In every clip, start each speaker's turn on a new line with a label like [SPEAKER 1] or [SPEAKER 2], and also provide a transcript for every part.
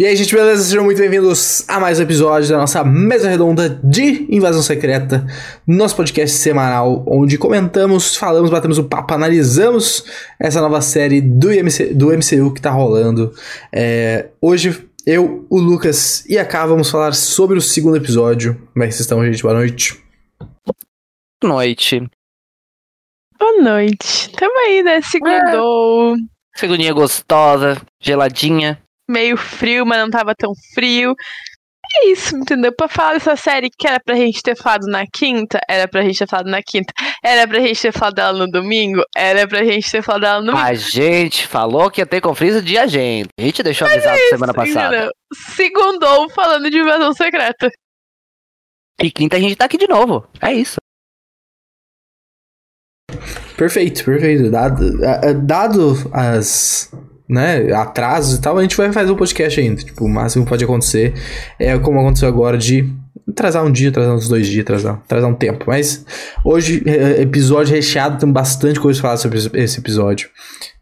[SPEAKER 1] E aí, gente, beleza? Sejam muito bem-vindos a mais um episódio da nossa mesa redonda de Invasão Secreta, nosso podcast semanal, onde comentamos, falamos, batemos o papo, analisamos essa nova série do, IMC, do MCU que tá rolando. É, hoje, eu, o Lucas e a Ká vamos falar sobre o segundo episódio. Como é que vocês estão, gente? Boa noite.
[SPEAKER 2] Boa noite.
[SPEAKER 3] Boa noite. Tamo aí, né? Segundou.
[SPEAKER 2] Segundinha gostosa, geladinha.
[SPEAKER 3] Meio frio, mas não tava tão frio. É isso, entendeu? Pra falar dessa série que era pra gente ter falado na quinta, era pra gente ter falado na quinta. Era pra gente ter falado dela no domingo, era pra gente ter falado dela no domingo.
[SPEAKER 2] A gente falou que ia ter conflito de agenda. A gente deixou avisado semana passada.
[SPEAKER 3] Entendeu? Segundou falando de invasão secreta.
[SPEAKER 2] E quinta a gente tá aqui de novo. É isso.
[SPEAKER 1] Perfeito, perfeito. Dado, dado as né, atrasos e tal, a gente vai fazer um podcast ainda. Tipo, o máximo que pode acontecer é como aconteceu agora de atrasar um dia, atrasar uns dois dias, atrasar, atrasar um tempo. Mas hoje, é, episódio recheado, tem bastante coisa pra falar sobre esse episódio.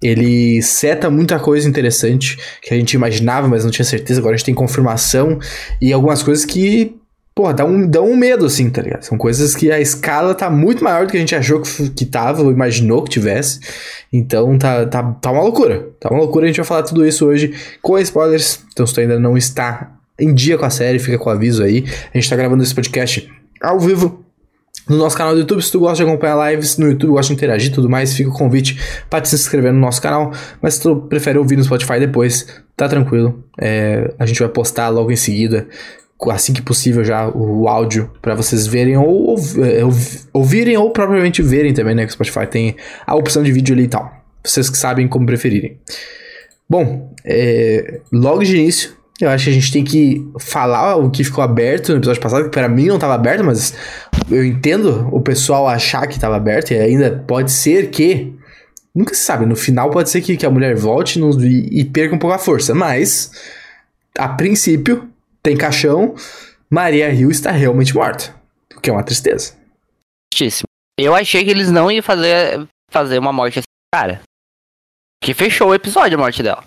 [SPEAKER 1] Ele seta muita coisa interessante que a gente imaginava, mas não tinha certeza. Agora a gente tem confirmação e algumas coisas que Porra, dá um, dá um medo, assim, tá ligado? São coisas que a escala tá muito maior do que a gente achou que, que tava, ou imaginou que tivesse. Então tá, tá, tá uma loucura. Tá uma loucura. A gente vai falar tudo isso hoje com spoilers. Então, se tu ainda não está em dia com a série, fica com o aviso aí. A gente tá gravando esse podcast ao vivo. No nosso canal do YouTube, se tu gosta de acompanhar lives no YouTube, gosta de interagir e tudo mais, fica o convite para te se inscrever no nosso canal. Mas se tu prefere ouvir no Spotify depois, tá tranquilo. É, a gente vai postar logo em seguida assim que possível já o áudio para vocês verem ou ouv- é, ouv- ouvirem ou propriamente verem também, né? Que o Spotify tem a opção de vídeo ali e tal. Vocês que sabem como preferirem. Bom, é, logo de início, eu acho que a gente tem que falar o que ficou aberto no episódio passado, que para mim não estava aberto, mas eu entendo o pessoal achar que estava aberto e ainda pode ser que. Nunca se sabe, no final pode ser que, que a mulher volte no- e, e perca um pouco a força, mas a princípio tem caixão, Maria Hill está realmente morta. O que é uma tristeza.
[SPEAKER 2] Justíssimo. Eu achei que eles não iam fazer, fazer uma morte assim, cara. Que fechou o episódio a morte dela.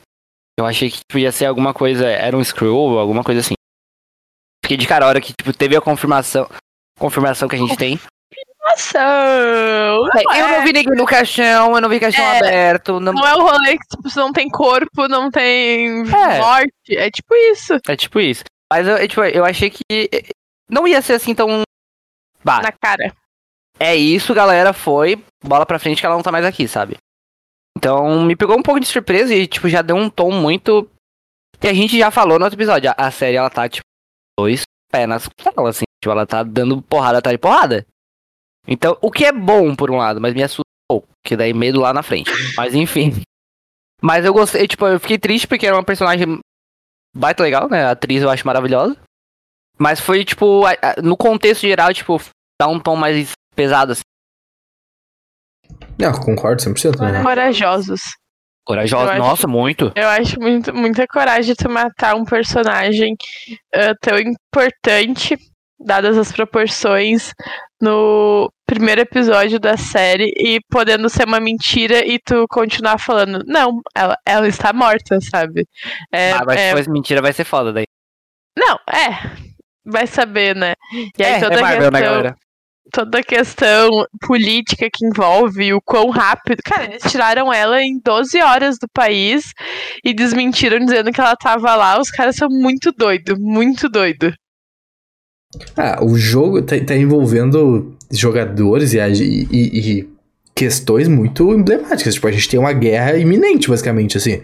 [SPEAKER 2] Eu achei que podia ser alguma coisa, era um screw ou alguma coisa assim. Fiquei de cara a hora que tipo, teve a confirmação, confirmação que a gente tem.
[SPEAKER 3] Ação!
[SPEAKER 2] eu não vi ninguém no caixão, eu não vi caixão
[SPEAKER 3] É.
[SPEAKER 2] aberto. Não...
[SPEAKER 3] Não é o rolê que tipo, não tem corpo, não tem
[SPEAKER 2] É.
[SPEAKER 3] morte. É tipo isso.
[SPEAKER 2] É tipo isso. Mas eu, tipo, eu achei que eh, não ia ser assim tão. Bah,
[SPEAKER 3] Na cara.
[SPEAKER 2] é isso, galera. Foi. Bola pra frente que ela não tá mais aqui, sabe? Então me pegou um pouco de surpresa e, tipo, já deu um tom muito. Que a gente já falou no outro episódio. A, a série, ela tá, tipo, dois pés nas costelas, assim. Tipo, ela tá dando porrada atrás de porrada. Então, o que é bom por um lado, mas me assusta um pouco. Que daí medo lá na frente. Mas enfim. Mas eu gostei, tipo, eu fiquei triste porque era uma personagem baita legal, né? A atriz eu acho maravilhosa. Mas foi, tipo, a- a- no contexto geral, tipo, dá um tom mais pesado, assim.
[SPEAKER 1] Não, concordo 100%. Né?
[SPEAKER 3] Corajosos.
[SPEAKER 2] Corajosa,
[SPEAKER 3] Eu acho-
[SPEAKER 2] nossa, muito.
[SPEAKER 3] Eu acho muito, muita coragem tu matar um personagem ah, tão importante, dadas as proporções, no primeiro episódio da série e podendo ser uma mentira e tu continuar falando, não, ela, ela está morta, sabe? É,
[SPEAKER 2] ah, mas
[SPEAKER 3] é-
[SPEAKER 2] fosse mentira, vai ser foda daí.
[SPEAKER 3] Não, é. Vai saber, né? E aí
[SPEAKER 2] é,
[SPEAKER 3] toda
[SPEAKER 2] é
[SPEAKER 3] a
[SPEAKER 2] Marvel, né,
[SPEAKER 3] questão
[SPEAKER 2] galera?
[SPEAKER 3] toda a questão política que envolve o quão rápido. Cara, eles tiraram ela em 12 horas do país e desmentiram dizendo que ela tava lá. Os caras são muito doidos, muito doido.
[SPEAKER 1] Ah, o jogo tá, tá envolvendo jogadores e, e- e- questões muito emblemáticas. Tipo, a gente tem uma guerra iminente, basicamente, assim.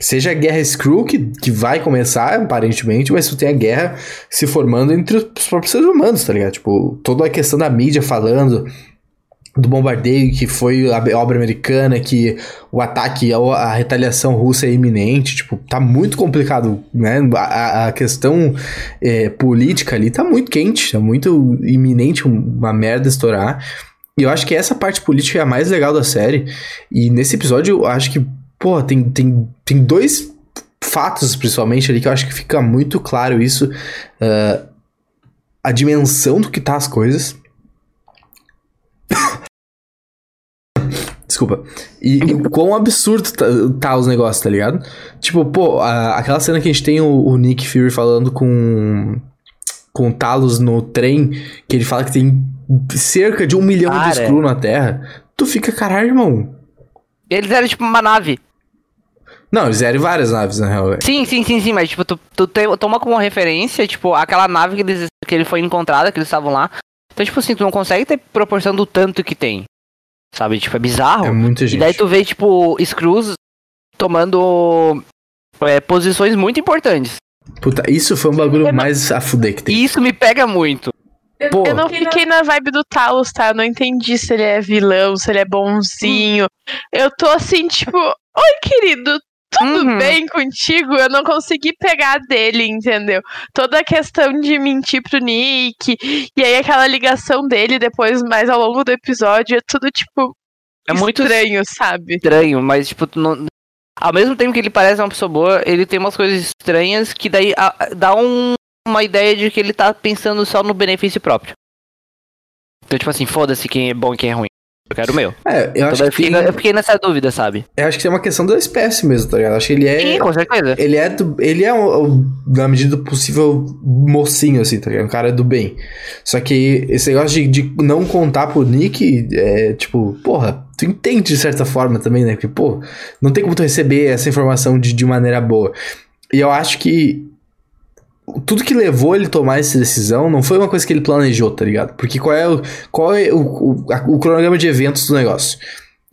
[SPEAKER 1] Seja a guerra Skrull, que, que vai começar, aparentemente, mas tu tem a guerra se formando entre os próprios seres humanos, tá ligado? Tipo, toda a questão da mídia falando do bombardeio, que foi a obra americana, que o ataque, a, retaliação russa é iminente, tipo, tá muito complicado, né? A, a- questão é, política ali tá muito quente, tá muito iminente uma merda estourar. E eu acho que essa parte política é a mais legal da série. E nesse episódio eu acho que, pô, tem, tem, tem dois fatos, principalmente, ali, que eu acho que fica muito claro isso. ah, a dimensão do que tá as coisas. Desculpa. E, e o quão absurdo tá, tá os negócios, tá ligado? Tipo, pô, a- aquela cena que a gente tem o, o Nick Fury falando com. Com o Talos no trem, que ele fala que tem cerca de um milhão de
[SPEAKER 2] Cara.
[SPEAKER 1] Skrull na Terra. Tu fica, caralho, irmão.
[SPEAKER 2] Eles eram tipo uma nave.
[SPEAKER 1] Não, eles eram várias naves, na real.
[SPEAKER 2] Sim, sim, sim, sim, mas tipo, tu, tu tem- toma como referência, tipo, aquela nave que, eles, que ele foi encontrada, que eles estavam lá. Então, tipo assim, tu não consegue ter proporção do tanto que tem. Sabe? Tipo, é bizarro.
[SPEAKER 1] É muita
[SPEAKER 2] E
[SPEAKER 1] gente.
[SPEAKER 2] daí tu vê, tipo, Screws tomando é, posições muito importantes.
[SPEAKER 1] Puta, isso foi um bagulho
[SPEAKER 3] Eu não-
[SPEAKER 1] mais a fuder que
[SPEAKER 2] E
[SPEAKER 1] tem.
[SPEAKER 2] isso me pega muito. Pô,
[SPEAKER 3] Eu não fiquei na vibe do Talos, tá? Eu não entendi se ele é vilão, se ele é bonzinho. Eu tô assim, tipo, oi, querido, tudo
[SPEAKER 2] Uhum.
[SPEAKER 3] bem contigo? Eu não consegui pegar dele, entendeu? Toda a questão de mentir pro Nick, e aí aquela ligação dele depois, mais ao longo do episódio, é tudo, tipo,
[SPEAKER 2] é muito
[SPEAKER 3] estranho, sabe?
[SPEAKER 2] estranho, mas tipo, não... ao mesmo tempo que ele parece uma pessoa boa, ele tem umas coisas estranhas que daí a- dá um- uma ideia de que ele tá pensando só no benefício próprio. Então, tipo assim, foda-se quem é bom e quem é ruim. Eu quero o meu.
[SPEAKER 1] É, eu
[SPEAKER 2] Então,
[SPEAKER 1] acho,
[SPEAKER 2] eu,
[SPEAKER 1] que tem,
[SPEAKER 2] fiquei, eu fiquei nessa dúvida, sabe?
[SPEAKER 1] eu acho que tem uma questão da espécie mesmo, tá ligado? Eu acho que ele é.
[SPEAKER 2] Sim, com certeza.
[SPEAKER 1] Ele é do, ele é o- na medida do possível mocinho assim, tá ligado? Um cara do bem. Só que esse negócio de, de não contar pro Nick é tipo, porra, tu entende de certa forma também, né? Porque, pô, não tem como tu receber essa informação de, de maneira boa. E eu acho que tudo que levou ele a tomar essa decisão não foi uma coisa que ele planejou, tá ligado? Porque qual é o, qual é o, o, o cronograma de eventos do negócio?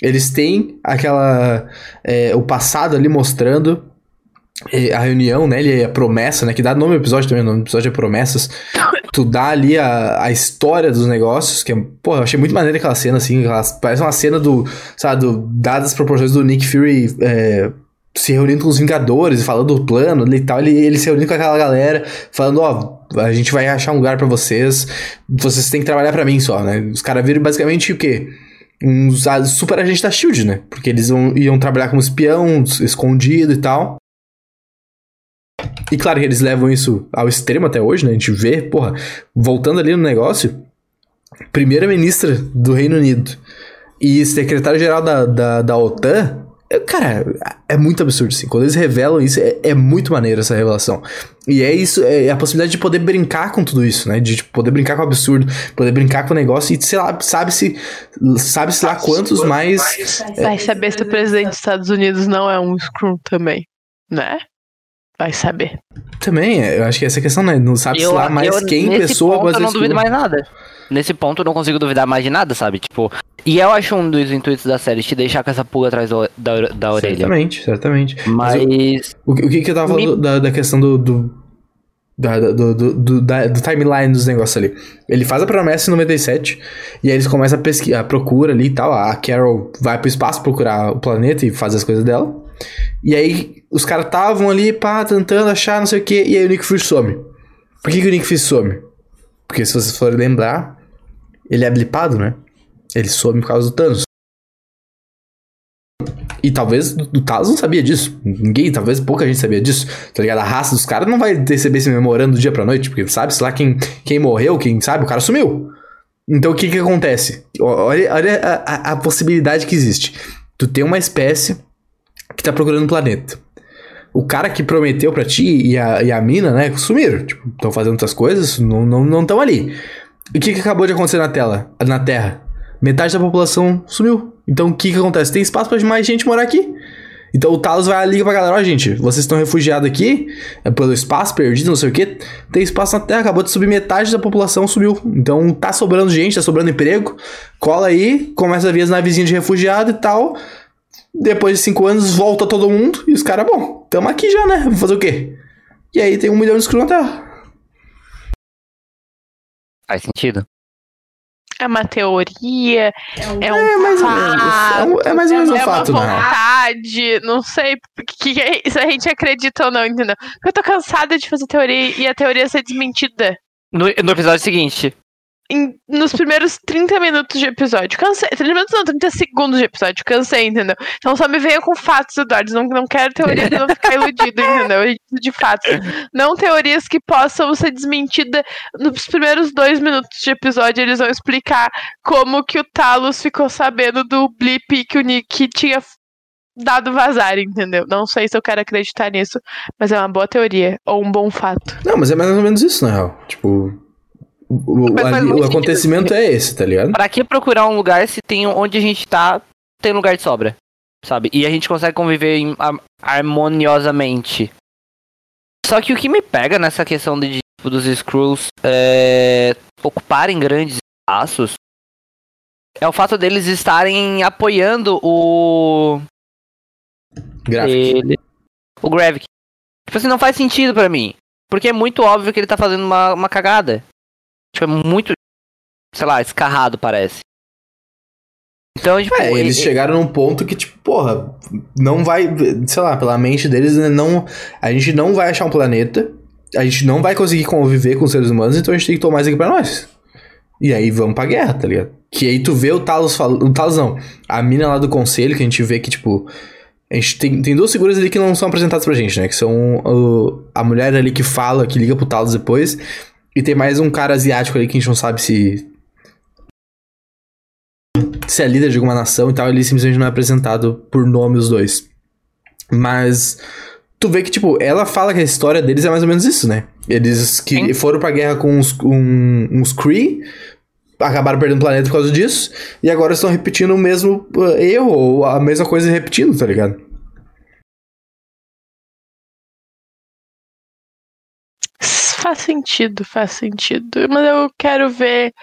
[SPEAKER 1] Eles têm aquela. é, o passado ali mostrando é, a reunião, né? Ele, a promessa, né? Que dá nome ao episódio também, o nome do episódio é Promessas. Tu dá ali a, a história dos negócios, que é. Pô, eu achei muito maneira aquela cena, assim. aquela- parece uma cena do. Sabe, do, dadas as proporções do Nick Fury. é, se reunindo com os Vingadores, falando do plano e tal, ele, ele se reunindo com aquela galera, falando, ó, a gente vai achar um lugar pra vocês, vocês têm que trabalhar pra mim só, né? Os caras viram basicamente o quê? Uns super agentes da SHIELD, né? Porque eles iam, iam trabalhar como espião, escondido e tal. E claro que eles levam isso ao extremo até hoje, né? A gente vê, porra, voltando ali no negócio, primeira-ministra do Reino Unido e secretário-geral da, da, da OTAN, cara, é muito absurdo, assim. Quando eles revelam isso, é, é muito maneiro essa revelação. E é isso, é a possibilidade de poder brincar com tudo isso, né? De tipo, poder brincar com o absurdo, poder brincar com o negócio e, sei lá, sabe-se sabe -se lá quantos mais
[SPEAKER 3] Vai saber se o presidente dos Estados Unidos não é um Screw também, né? Vai saber.
[SPEAKER 1] Também, é, eu acho que essa é a questão, né? Não sabe se
[SPEAKER 2] Eu-
[SPEAKER 1] lá mais
[SPEAKER 2] eu-
[SPEAKER 1] quem
[SPEAKER 2] nesse
[SPEAKER 1] pessoa
[SPEAKER 2] ponto, eu não duvido mais nada. Nesse ponto eu não consigo duvidar mais de nada, sabe? Tipo, e eu acho um dos intuitos da série te deixar com essa pulga atrás do- da, da orelha.
[SPEAKER 1] Certamente, certamente.
[SPEAKER 2] Mas,
[SPEAKER 1] O, o que, que eu tava falando
[SPEAKER 2] Me-
[SPEAKER 1] da, da questão do. do da, do, do, do, da- do timeline dos negócios ali. Ele faz a promessa em 97, e aí eles começam a pesquisar, a procura ali e tal. A Carol vai pro espaço procurar o planeta e fazer as coisas dela. E aí os caras estavam ali, pá, tentando achar não sei o que, e aí o Nick Fury some. Por que, que o Nick Fury some? Porque se vocês forem lembrar, ele é blipado, né? Ele some por causa do Thanos. E talvez o Talos não sabia disso. Ninguém, talvez pouca gente sabia disso. Tá ligado? A raça dos caras não vai receber esse memorando do dia pra noite, porque sabe, sei lá, quem, quem morreu, quem sabe, o cara sumiu. Então o que que acontece? Olha, olha a, a- a possibilidade que existe. Tu tem uma espécie que tá procurando um planeta. O cara que prometeu pra ti e a, e a mina, né, sumiram. Tipo, estão fazendo outras coisas, não estão não, tão ali. E o que, que acabou de acontecer na tela, na Terra? Metade da população sumiu. Então o que, que acontece? Tem espaço pra mais gente morar aqui. Então o Talos vai ali pra galera, ó, gente, vocês estão refugiados aqui, é pelo espaço perdido, não sei o que. Tem espaço na Terra, acabou de subir metade da população, sumiu. Então tá sobrando gente, tá sobrando emprego. Cola aí, começa a vir as navezinhas de refugiado e tal. Depois de cinco anos, volta todo mundo. E os caras, bom, tamo aqui já, né? Vamos fazer o quê? E aí tem um milhão de screw na Terra.
[SPEAKER 2] faz sentido.
[SPEAKER 3] É uma teoria, é um
[SPEAKER 1] É mais ou
[SPEAKER 3] fato,
[SPEAKER 1] menos. É, um- é mais ou menos um
[SPEAKER 3] é
[SPEAKER 1] fato,
[SPEAKER 3] uma vontade, não sei que, que é- se a gente acredita ou não, entendeu? Porque eu tô cansada de fazer teoria e a teoria ser desmentida.
[SPEAKER 2] No, no episódio seguinte,
[SPEAKER 3] em- nos primeiros 30 minutos de episódio. Cansei. 30 minutos não, 30 segundos de episódio. Cansei, entendeu? Então só me venha com fatos, Eduardo. Não, não quero teorias pra não ficar iludido, entendeu? De fatos. Não teorias que possam ser desmentidas nos primeiros dois minutos de episódio. Eles vão explicar como que o Talos ficou sabendo do blip que o Nick tinha dado vazar, entendeu? Não sei se eu quero acreditar nisso, mas é uma boa teoria. Ou um bom fato.
[SPEAKER 1] Não, mas é mais ou menos isso, na real. Tipo. O, o-
[SPEAKER 2] sentido.
[SPEAKER 1] acontecimento é esse, tá ligado?
[SPEAKER 2] Pra que procurar um lugar se tem onde a gente tá, tem lugar de sobra, sabe? E a gente consegue conviver em- har- harmoniosamente. Só que o que me pega nessa questão de, tipo, dos Skrulls é, ocuparem grandes espaços é o fato deles estarem apoiando o ele, o Gravik. Tipo assim, não faz sentido pra mim. Porque é muito óbvio que ele tá fazendo uma, uma cagada. Tipo, é muito, sei lá, escarrado parece. Então, tipo,
[SPEAKER 1] É, eles
[SPEAKER 2] e-
[SPEAKER 1] chegaram num ponto que, tipo, porra, não vai, sei lá, pela mente deles, né, não, a gente não vai achar um planeta, a gente não vai conseguir conviver com os seres humanos, então a gente tem que tomar isso aqui pra nós. E aí vamos pra guerra, tá ligado? Que aí tu vê o Talos falando, o Talos não, a mina lá do conselho, que a gente vê que, tipo, a gente tem, tem duas figuras ali que não são apresentadas pra gente, né, que são o- a mulher ali que fala, que liga pro Talos depois, e tem mais um cara asiático ali que a gente não sabe se se é líder de alguma nação e tal, ele simplesmente não é apresentado por nome os dois. Mas tu vê que, tipo, ela fala que a história deles é mais ou menos isso, né? Eles que
[SPEAKER 2] Sim.
[SPEAKER 1] foram pra guerra com uns, um, uns Kree, acabaram perdendo o planeta por causa disso, e agora estão repetindo o mesmo uh, erro, ou a mesma coisa repetindo, tá ligado?
[SPEAKER 3] Sentido, faz sentido. Mas eu quero ver.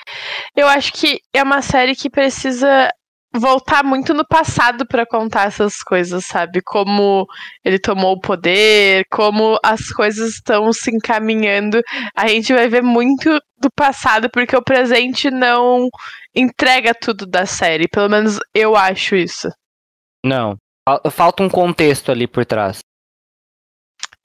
[SPEAKER 3] Eu acho que é uma série que precisa voltar muito no passado pra contar essas coisas, sabe? Como ele tomou o poder, como as coisas estão se encaminhando. A gente vai ver muito do passado, porque o presente não entrega tudo da série. Pelo menos eu acho isso.
[SPEAKER 2] Não. Fal- Falta um contexto ali por trás.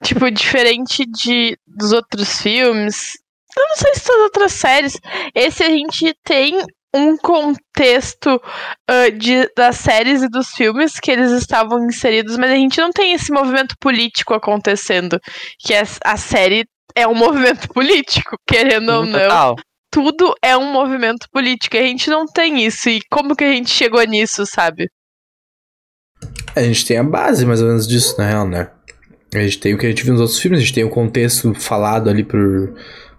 [SPEAKER 3] Tipo, diferente de dos outros filmes. Eu não sei se das outras séries. Esse a gente tem um contexto ah, de, das séries e dos filmes que eles estavam inseridos, mas a gente não tem esse movimento político acontecendo. Que é, a série é um movimento político, querendo ou não.
[SPEAKER 2] Total.
[SPEAKER 3] Tudo é um movimento político. e A gente não tem isso. E como que a gente chegou nisso, sabe?
[SPEAKER 1] A gente tem a base mais ou menos disso, na real, né? A gente tem o que a gente viu nos outros filmes, a gente tem o contexto falado ali por,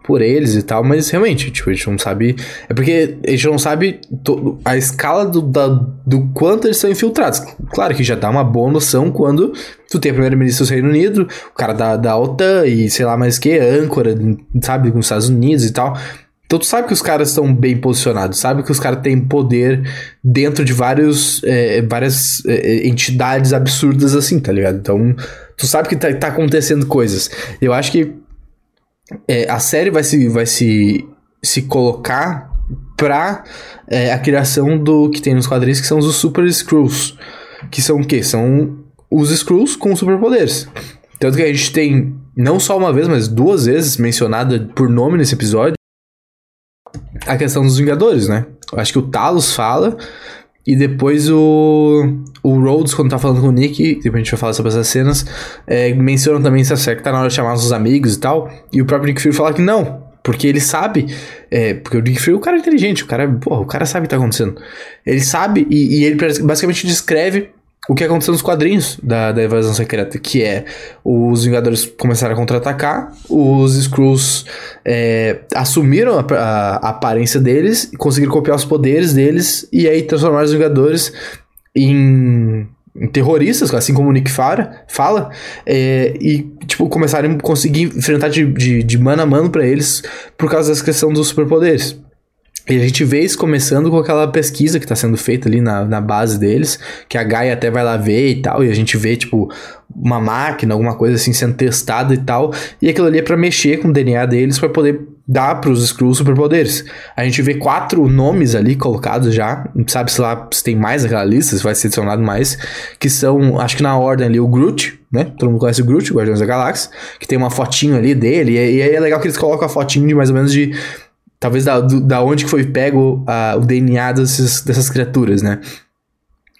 [SPEAKER 1] por eles e tal, mas realmente, tipo, a gente não sabe. É porque a gente não sabe to- a escala do, da- do quanto eles são infiltrados. Claro que já dá uma boa noção quando tu tem a primeira-ministra do Reino Unido, o cara da, da OTAN e sei lá mais que, âncora, sabe, com os Estados Unidos e tal. Então tu sabe que os caras estão bem posicionados, sabe que os caras têm poder dentro de vários, é, várias é, entidades absurdas assim, tá ligado? Então tu sabe que tá, tá acontecendo coisas. Eu acho que é, a série vai se, vai se, se colocar pra é, a criação do que tem nos quadrinhos, que são os Super Skrulls. Que são o quê? São os Skrulls com superpoderes. Tanto que a gente tem, não só uma vez, mas duas vezes mencionada por nome nesse episódio, a questão dos Vingadores, né? Eu acho que o Talos fala, e depois o, o Rhodes, quando tá falando com o Nick, depois a gente vai falar sobre essas cenas, é, mencionam também essa série que tá na hora de chamar os amigos e tal, e o próprio Nick Fury fala que não, porque ele sabe, é, porque o Nick Fury é um cara inteligente, o cara, porra, o cara sabe o que tá acontecendo. Ele sabe, e, e ele basicamente descreve o que aconteceu nos quadrinhos da, da Invasão Secreta, que é os Vingadores começaram a contra-atacar, os Skrulls é, assumiram a, a- a aparência deles, conseguiram copiar os poderes deles, e aí transformaram os Vingadores em, em terroristas, assim como o Nick Fara fala, é, e tipo, começaram a conseguir enfrentar de, de, de mano a mano pra eles por causa dessa questão dos superpoderes. E a gente vê isso começando com aquela pesquisa que tá sendo feita ali na, na base deles, que a Gaia até vai lá ver e tal, e a gente vê, tipo, uma máquina, alguma coisa assim sendo testada e tal, e aquilo ali é pra mexer com o DNA deles pra poder dar pros Skrulls superpoderes. A gente vê quatro nomes ali colocados já, não sabe se lá se tem mais naquela lista, se vai ser adicionado mais, que são, acho que na ordem ali, o Groot, né? Todo mundo conhece o Groot, Guardiões da Galáxia, que tem uma fotinho ali dele, e aí é legal que eles colocam a fotinho de mais ou menos de talvez da, da onde que foi pego uh, o DNA desses, dessas criaturas, né?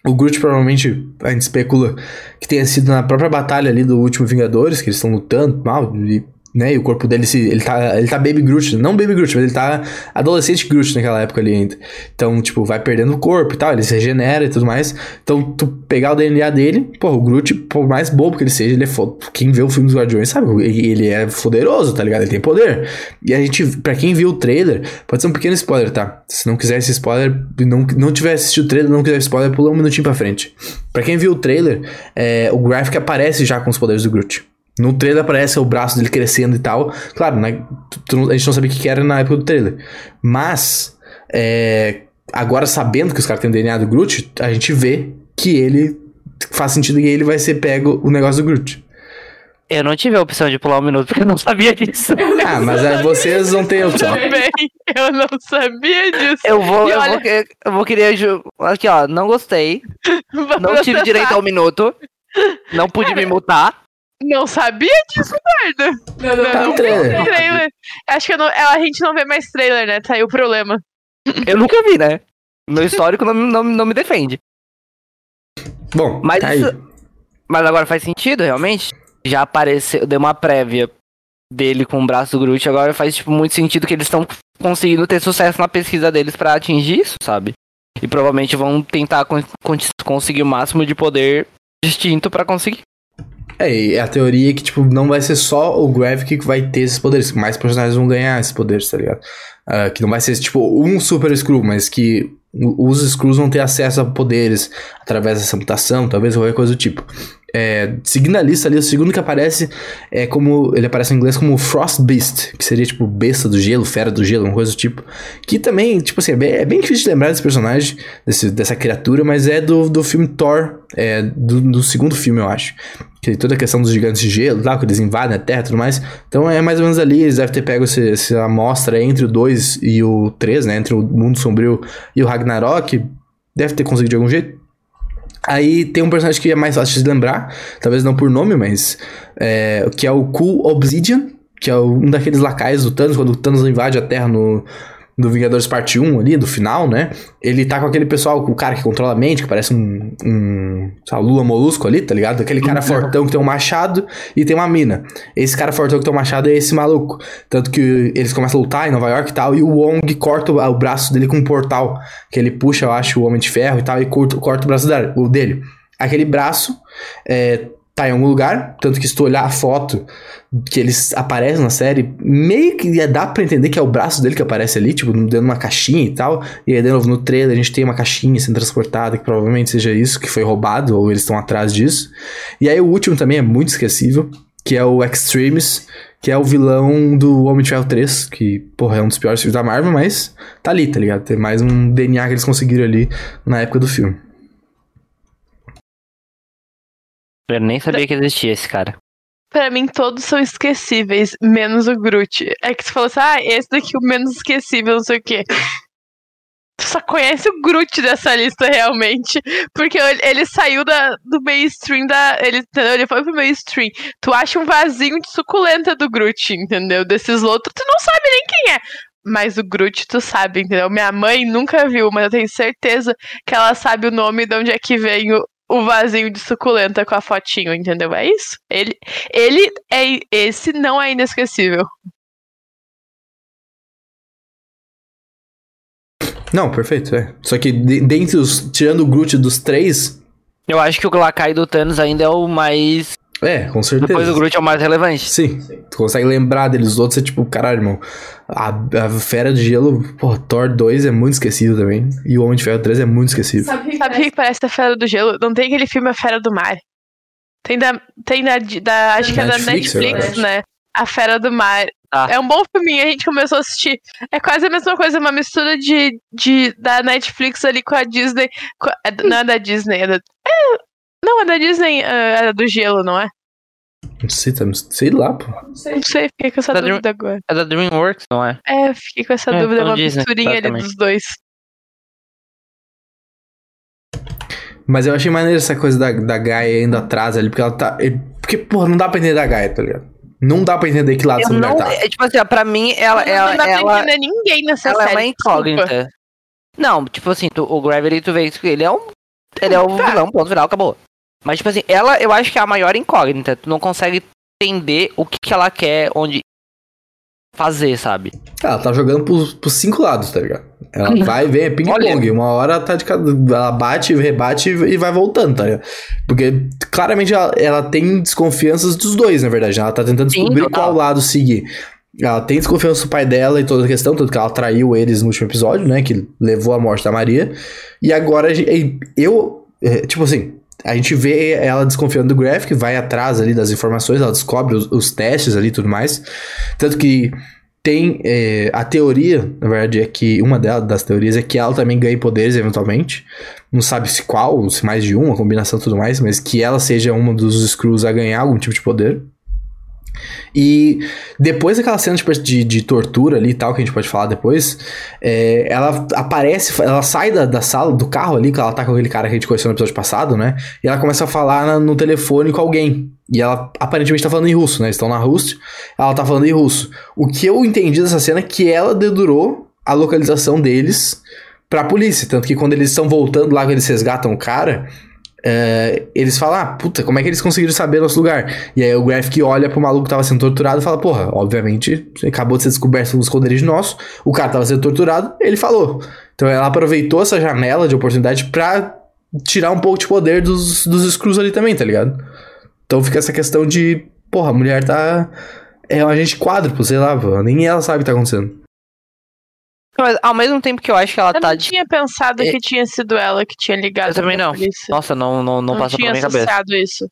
[SPEAKER 1] O Groot provavelmente, a gente especula que tenha sido na própria batalha ali do último Vingadores, que eles estão lutando, mal, e né? E o corpo dele, se, ele, tá, ele tá Baby Groot, não Baby Groot, mas ele tá adolescente Groot naquela época ali ainda. Então, tipo, vai perdendo o corpo e tal, ele se regenera e tudo mais. Então, tu pegar o DNA dele, pô, o Groot, por mais bobo que ele seja, ele é foda. Quem vê o filme dos Guardiões sabe, ele é poderoso, tá ligado? Ele tem poder. E a gente, pra quem viu o trailer, pode ser um pequeno spoiler, tá? Se não quiser esse spoiler, não, não tiver assistido o trailer, não quiser spoiler, pula um minutinho pra frente. Pra quem viu o trailer, é, o Graphic aparece já com os poderes do Groot. No trailer aparece o braço dele crescendo e tal. Claro, né, a gente não sabia o que era na época do trailer. Mas, é, agora sabendo que os caras têm o DNA do Groot, a gente vê que ele faz sentido que ele vai ser pego o negócio do Groot.
[SPEAKER 2] Eu não tive a opção de pular um minuto porque eu não sabia disso.
[SPEAKER 1] Ah, mas aí vocês não têm opção.
[SPEAKER 3] Também, eu não sabia disso.
[SPEAKER 2] Eu vou, eu
[SPEAKER 3] olha-
[SPEAKER 2] vou, eu vou querer. Aqui, ó, não gostei.
[SPEAKER 3] Vou
[SPEAKER 2] Não tive direito ao minuto. Não pude me multar.
[SPEAKER 3] Não sabia disso, merda. Não, não,
[SPEAKER 1] Tá no
[SPEAKER 3] não
[SPEAKER 1] trailer.
[SPEAKER 3] vi trailer. Acho que não- a gente não vê mais trailer, né? Tá aí o problema.
[SPEAKER 2] Eu nunca vi, né? Meu histórico não, não, não me defende.
[SPEAKER 1] Bom,
[SPEAKER 2] Mas
[SPEAKER 1] tá aí.
[SPEAKER 2] isso- Mas agora faz sentido, realmente? Já apareceu, deu uma prévia dele com o braço do Groot, agora faz tipo, muito sentido que eles estão conseguindo ter sucesso na pesquisa deles pra atingir isso, sabe? E provavelmente vão tentar con- con- conseguir o máximo de poder distinto pra conseguir.
[SPEAKER 1] É, e a teoria é que, tipo, não vai ser só o Gravik que vai ter esses poderes, que mais personagens vão ganhar esses poderes, tá ligado? Ah, que não vai ser, tipo, um Super Screw, mas que os Screws vão ter acesso a poderes através dessa mutação, talvez qualquer coisa do tipo. É, seguindo a lista ali, o segundo que aparece é como. Ele aparece em inglês como Frost Beast, que seria tipo besta do gelo, fera do gelo, uma coisa do tipo. Que também, tipo assim, é bem, é bem difícil de lembrar desse personagem, desse, dessa criatura, mas é do, do filme Thor, é, do, do segundo filme, eu acho. Que toda a questão dos gigantes de gelo, tal, que eles invadem a Terra e tudo mais. Então é mais ou menos ali, eles devem ter pego esse, essa amostra entre o 2 e o 3, né? Entre o Mundo Sombrio e o Ragnarok. Deve ter conseguido de algum jeito. Aí tem um personagem que é mais fácil de lembrar, talvez não por nome, mas é, que é o Cool Obsidian, que é um daqueles lacaios do Thanos, quando o Thanos invade a Terra no, no Vingadores Parte 1 ali, do final, né? Ele tá com aquele pessoal, o cara que controla a mente, que parece um, um lá, Lula Molusco ali, tá ligado? Aquele cara fortão que tem um machado e tem uma mina. Esse cara fortão que tem um machado é esse maluco. Tanto que eles começam a lutar em Nova York e tal, e o Wong corta o, o braço dele com um portal, que ele puxa, eu acho, o Homem de Ferro e tal, e corta, corta o braço dele. Aquele braço é, tá em algum lugar, tanto que se tu olhar a foto que eles aparecem na série, meio que dá pra entender que é o braço dele que aparece ali, tipo, dentro de uma caixinha e tal. E aí, de novo, no trailer a gente tem uma caixinha sendo transportada, que provavelmente seja isso, que foi roubado, ou eles estão atrás disso. E aí o último também é muito esquecível, que é o Extremis, que é o vilão do Homem de Ferro 3, que, porra, é um dos piores filmes da Marvel, mas tá ali, tá ligado? Tem mais um DNA que eles conseguiram ali na época do filme.
[SPEAKER 2] Eu nem sabia que existia esse cara.
[SPEAKER 3] Pra mim, todos são esquecíveis, menos o Groot. É que tu falou assim, ah, esse daqui é o menos esquecível, não sei o quê. Tu só conhece o Groot dessa lista, realmente. Porque ele, ele saiu da, do mainstream da. Ele, entendeu? ele foi pro mainstream. Tu acha um vasinho de suculenta do Groot, entendeu? Desses outros, tu não sabe nem quem é. Mas o Groot, tu sabe, entendeu? Minha mãe nunca viu, mas eu tenho certeza que ela sabe o nome de onde é que vem o, o vasinho de suculenta com a fotinho, entendeu? É isso. Ele, ele é. Esse não é inesquecível.
[SPEAKER 1] Não, perfeito, é. Só que de- dentre os. Tirando o Groot dos três,
[SPEAKER 2] Eu acho que o Lakai do Thanos ainda é o mais.
[SPEAKER 1] É, com certeza.
[SPEAKER 2] Depois do Groot é o mais relevante.
[SPEAKER 1] Sim, tu consegue lembrar deles. Os outros é tipo, caralho, irmão. A, a Fera de Gelo, pô, Thor 2 é muito esquecido também. E o Homem de Ferro 3 é muito esquecido.
[SPEAKER 3] Sabe o que parece a Fera do Gelo? Não tem aquele filme A Fera do Mar. Tem da. Tem da. da acho que é da
[SPEAKER 1] Netflix,
[SPEAKER 3] né? A Fera do Mar.
[SPEAKER 2] Ah.
[SPEAKER 3] É um bom filminho, a gente começou a assistir. É quase a mesma coisa, uma mistura de, de da Netflix ali com a Disney. com é- não é da Disney, é da. É, não, é da Disney, é, é do gelo, não é?
[SPEAKER 1] Não sei, tá, sei lá, pô.
[SPEAKER 3] Não sei, fiquei com essa
[SPEAKER 2] Da
[SPEAKER 3] dúvida agora.
[SPEAKER 2] É da DreamWorks, não é?
[SPEAKER 3] É, fiquei com essa
[SPEAKER 2] É,
[SPEAKER 3] dúvida,
[SPEAKER 2] então
[SPEAKER 3] uma
[SPEAKER 2] Disney,
[SPEAKER 3] misturinha ali dos dois.
[SPEAKER 1] Mas eu achei maneiro essa coisa da, da Gaia indo atrás ali, porque ela tá. é- Porque, porra, não dá pra entender da Gaia, tá ligado? Não dá pra entender que lado
[SPEAKER 2] Eu
[SPEAKER 1] essa mulher
[SPEAKER 2] não,
[SPEAKER 1] tá.
[SPEAKER 2] é, tipo assim, ó, pra mim, ela, ela,
[SPEAKER 3] não dá pra
[SPEAKER 2] ela,
[SPEAKER 3] entender ninguém nessa
[SPEAKER 2] ela é
[SPEAKER 3] série.
[SPEAKER 2] uma
[SPEAKER 3] desculpa.
[SPEAKER 2] incógnita. Não, tipo assim, tu- o Gravity, tu vê que ele é um. Ele é o
[SPEAKER 3] Tá.
[SPEAKER 2] vilão, ponto final, acabou. Mas, tipo assim, ela eu acho que é a maior incógnita. Tu não consegue entender o que, que ela quer, onde fazer, sabe?
[SPEAKER 1] Ela tá jogando pros, pros cinco lados, tá ligado? Ela vai vem, é ping-pong. Uma hora tá de cada. Ela bate, rebate e vai voltando, tá ligado? Porque claramente ela, ela tem desconfianças dos dois, na verdade. Ela tá tentando
[SPEAKER 2] Sim,
[SPEAKER 1] descobrir
[SPEAKER 2] total.
[SPEAKER 1] qual lado seguir. Ela tem desconfiança do pai dela e toda a questão, tanto que ela traiu eles no último episódio, né? Que levou à morte da Maria. E agora a gente- eu. é, Tipo assim. A gente vê ela desconfiando do Graphic, vai atrás ali das informações, ela descobre os, os testes ali e tudo mais. Tanto que tem é, a teoria, na verdade, é que uma delas, das teorias é que ela também ganhe poderes eventualmente. Não sabe se qual, se mais de um, a combinação e tudo mais, mas que ela seja uma dos Screws a ganhar algum tipo de poder. E depois daquela cena tipo, de, de tortura ali e tal, que a gente pode falar depois, é, ela aparece, ela sai da, da sala, do carro ali, que ela tá com aquele cara que a gente conheceu no episódio passado, né? E ela começa a falar na- no telefone com alguém. E ela aparentemente tá falando em russo, né? Eles estão na Rússia, ela tá falando em russo. O que eu entendi dessa cena é que ela dedurou a localização deles pra polícia. Tanto que quando eles estão voltando lá, que eles resgatam o cara, é, eles falam, ah, puta, como é que eles conseguiram saber nosso lugar? E aí o Graphic olha pro maluco que tava sendo torturado e fala, porra, obviamente, acabou de ser descoberto um esconderijo nosso, o cara tava sendo torturado, ele falou. Então ela aproveitou essa janela de oportunidade pra tirar um pouco de poder dos, dos Screws ali também, tá ligado? Então fica essa questão de, porra, a mulher tá... É um agente quádruplo, sei lá, nem ela sabe o que tá acontecendo.
[SPEAKER 2] Mas ao mesmo tempo que eu acho que ela
[SPEAKER 3] Eu
[SPEAKER 2] tá
[SPEAKER 3] não
[SPEAKER 2] de.
[SPEAKER 3] tinha pensado
[SPEAKER 2] É.
[SPEAKER 3] que tinha sido ela que tinha ligado.
[SPEAKER 2] Eu também não.
[SPEAKER 3] polícia.
[SPEAKER 2] Nossa, não, não, não,
[SPEAKER 3] não
[SPEAKER 2] passa
[SPEAKER 3] tinha
[SPEAKER 2] pela minha cabeça.
[SPEAKER 3] associado isso.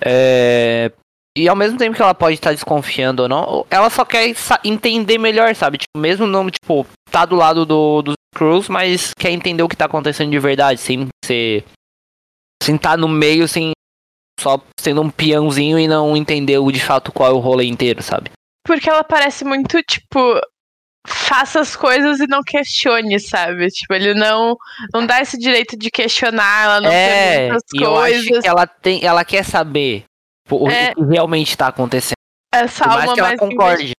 [SPEAKER 2] É... E ao mesmo tempo que ela pode estar desconfiando ou não, ela só quer entender melhor, sabe? Tipo, mesmo não, tipo, tá do lado do, dos Cruz, mas quer entender o que tá acontecendo de verdade, sem ser. Sem tá no meio, sem. Só sendo um peãozinho e não entender o, de fato qual é o rolê inteiro, sabe?
[SPEAKER 3] Porque ela parece muito, tipo, faça as coisas e não questione, sabe? Tipo, ele não, não dá esse direito de questionar, ela não
[SPEAKER 2] é,
[SPEAKER 3] pergunta as
[SPEAKER 2] e eu acho
[SPEAKER 3] coisas.
[SPEAKER 2] que ela tem. Ela quer saber o,
[SPEAKER 3] É.
[SPEAKER 2] que realmente tá acontecendo.
[SPEAKER 3] Essa
[SPEAKER 2] Por mais
[SPEAKER 3] alma
[SPEAKER 2] que ela
[SPEAKER 3] mais
[SPEAKER 2] concorde.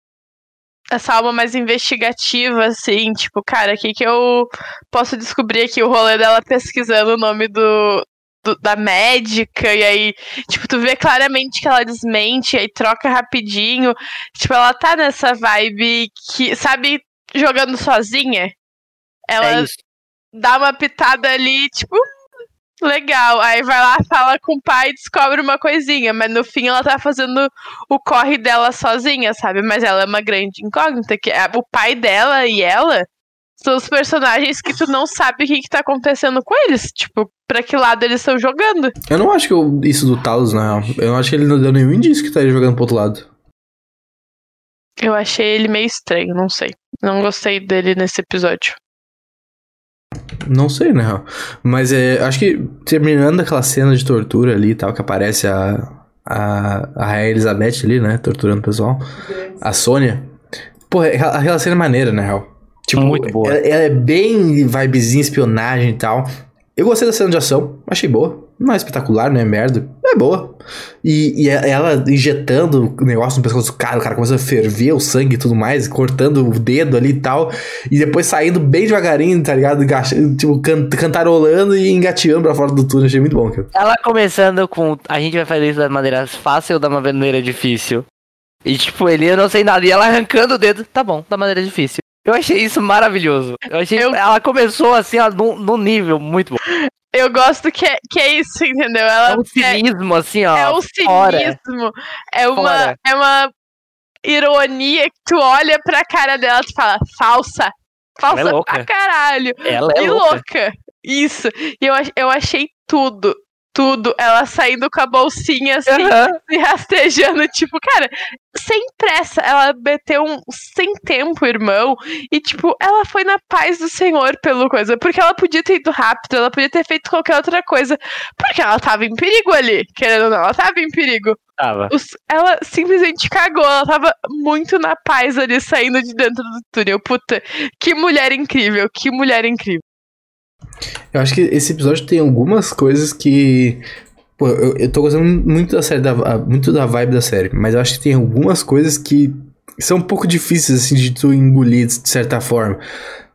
[SPEAKER 3] essa alma mais investigativa, assim, tipo, cara, o que, que eu posso descobrir aqui? O rolê dela pesquisando o nome do, do- da médica, e aí, tipo, tu vê claramente que ela desmente, e aí troca rapidinho. Tipo, ela tá nessa vibe que, sabe, jogando sozinha? Ela
[SPEAKER 2] É
[SPEAKER 3] dá uma pitada ali, tipo. Legal, aí vai lá, fala com o pai e descobre uma coisinha, mas no fim ela tá fazendo o corre dela sozinha, sabe? Mas ela é uma grande incógnita, que é- o pai dela e ela são os personagens que tu não sabe o que, que tá acontecendo com eles, tipo, pra que lado eles estão jogando.
[SPEAKER 1] Eu não acho que eu- isso do Talos, na real. Eu não acho que ele não deu nenhum indício que tá ele jogando pro outro lado.
[SPEAKER 3] Eu achei ele meio estranho, não sei. Não gostei dele nesse episódio.
[SPEAKER 1] Não sei, na real. Mas é, acho que terminando aquela cena de tortura ali e tal, que aparece a, a, a Rainha Elizabeth ali, né? Torturando o pessoal. A Sônia. Pô, aquela aquela cena é maneira, na real. Tipo,
[SPEAKER 2] Muito boa.
[SPEAKER 1] Ela, ela é bem vibezinha, espionagem e tal. Eu gostei da cena de ação, achei boa. Não é espetacular, não é merda. É boa. E, e ela injetando o negócio no pescoço do cara, o cara começa a ferver o sangue e tudo mais, cortando o dedo ali e tal. E depois saindo bem devagarinho, tá ligado? Tipo, can- cantarolando e engateando pra fora do túnel. Achei muito bom, cara.
[SPEAKER 2] Ela começando com. A gente vai fazer isso da maneira fácil ou da maneira difícil? E tipo, ele, eu não sei nada. E ela arrancando o dedo. Tá bom, da maneira difícil. Eu achei isso maravilhoso. Eu achei.
[SPEAKER 3] Eu-
[SPEAKER 2] Ela começou assim, ó, num, num nível muito bom.
[SPEAKER 3] Eu gosto que é, que é isso, entendeu? Ela
[SPEAKER 2] É um cinismo, assim, ó.
[SPEAKER 3] é um cinismo. É uma,
[SPEAKER 2] Fora.
[SPEAKER 3] é uma ironia que tu olha pra cara dela e fala, falsa. Falsa
[SPEAKER 2] Ela é louca.
[SPEAKER 3] pra caralho.
[SPEAKER 2] Ela é
[SPEAKER 3] e
[SPEAKER 2] louca.
[SPEAKER 3] louca. Isso. E eu, eu achei tudo. Tudo. Ela saindo com a bolsinha assim,
[SPEAKER 2] Aham.
[SPEAKER 3] se rastejando, tipo, cara, sem pressa. Ela meteu um sem tempo, irmão. E, tipo, ela foi na paz do Senhor pelo coisa. Porque ela podia ter ido rápido, ela podia ter feito qualquer outra coisa. Porque ela tava em perigo ali. Querendo ou não, ela tava em perigo.
[SPEAKER 2] Tava.
[SPEAKER 3] Os- ela simplesmente cagou. Ela tava muito na paz ali, saindo de dentro do túnel. Puta, que mulher incrível, que mulher incrível.
[SPEAKER 1] Eu acho que esse episódio tem algumas coisas que Pô, eu, eu tô gostando muito da série, da, muito da vibe da série, mas eu acho que tem algumas coisas que são um pouco difíceis, assim, de tu engolir de certa forma.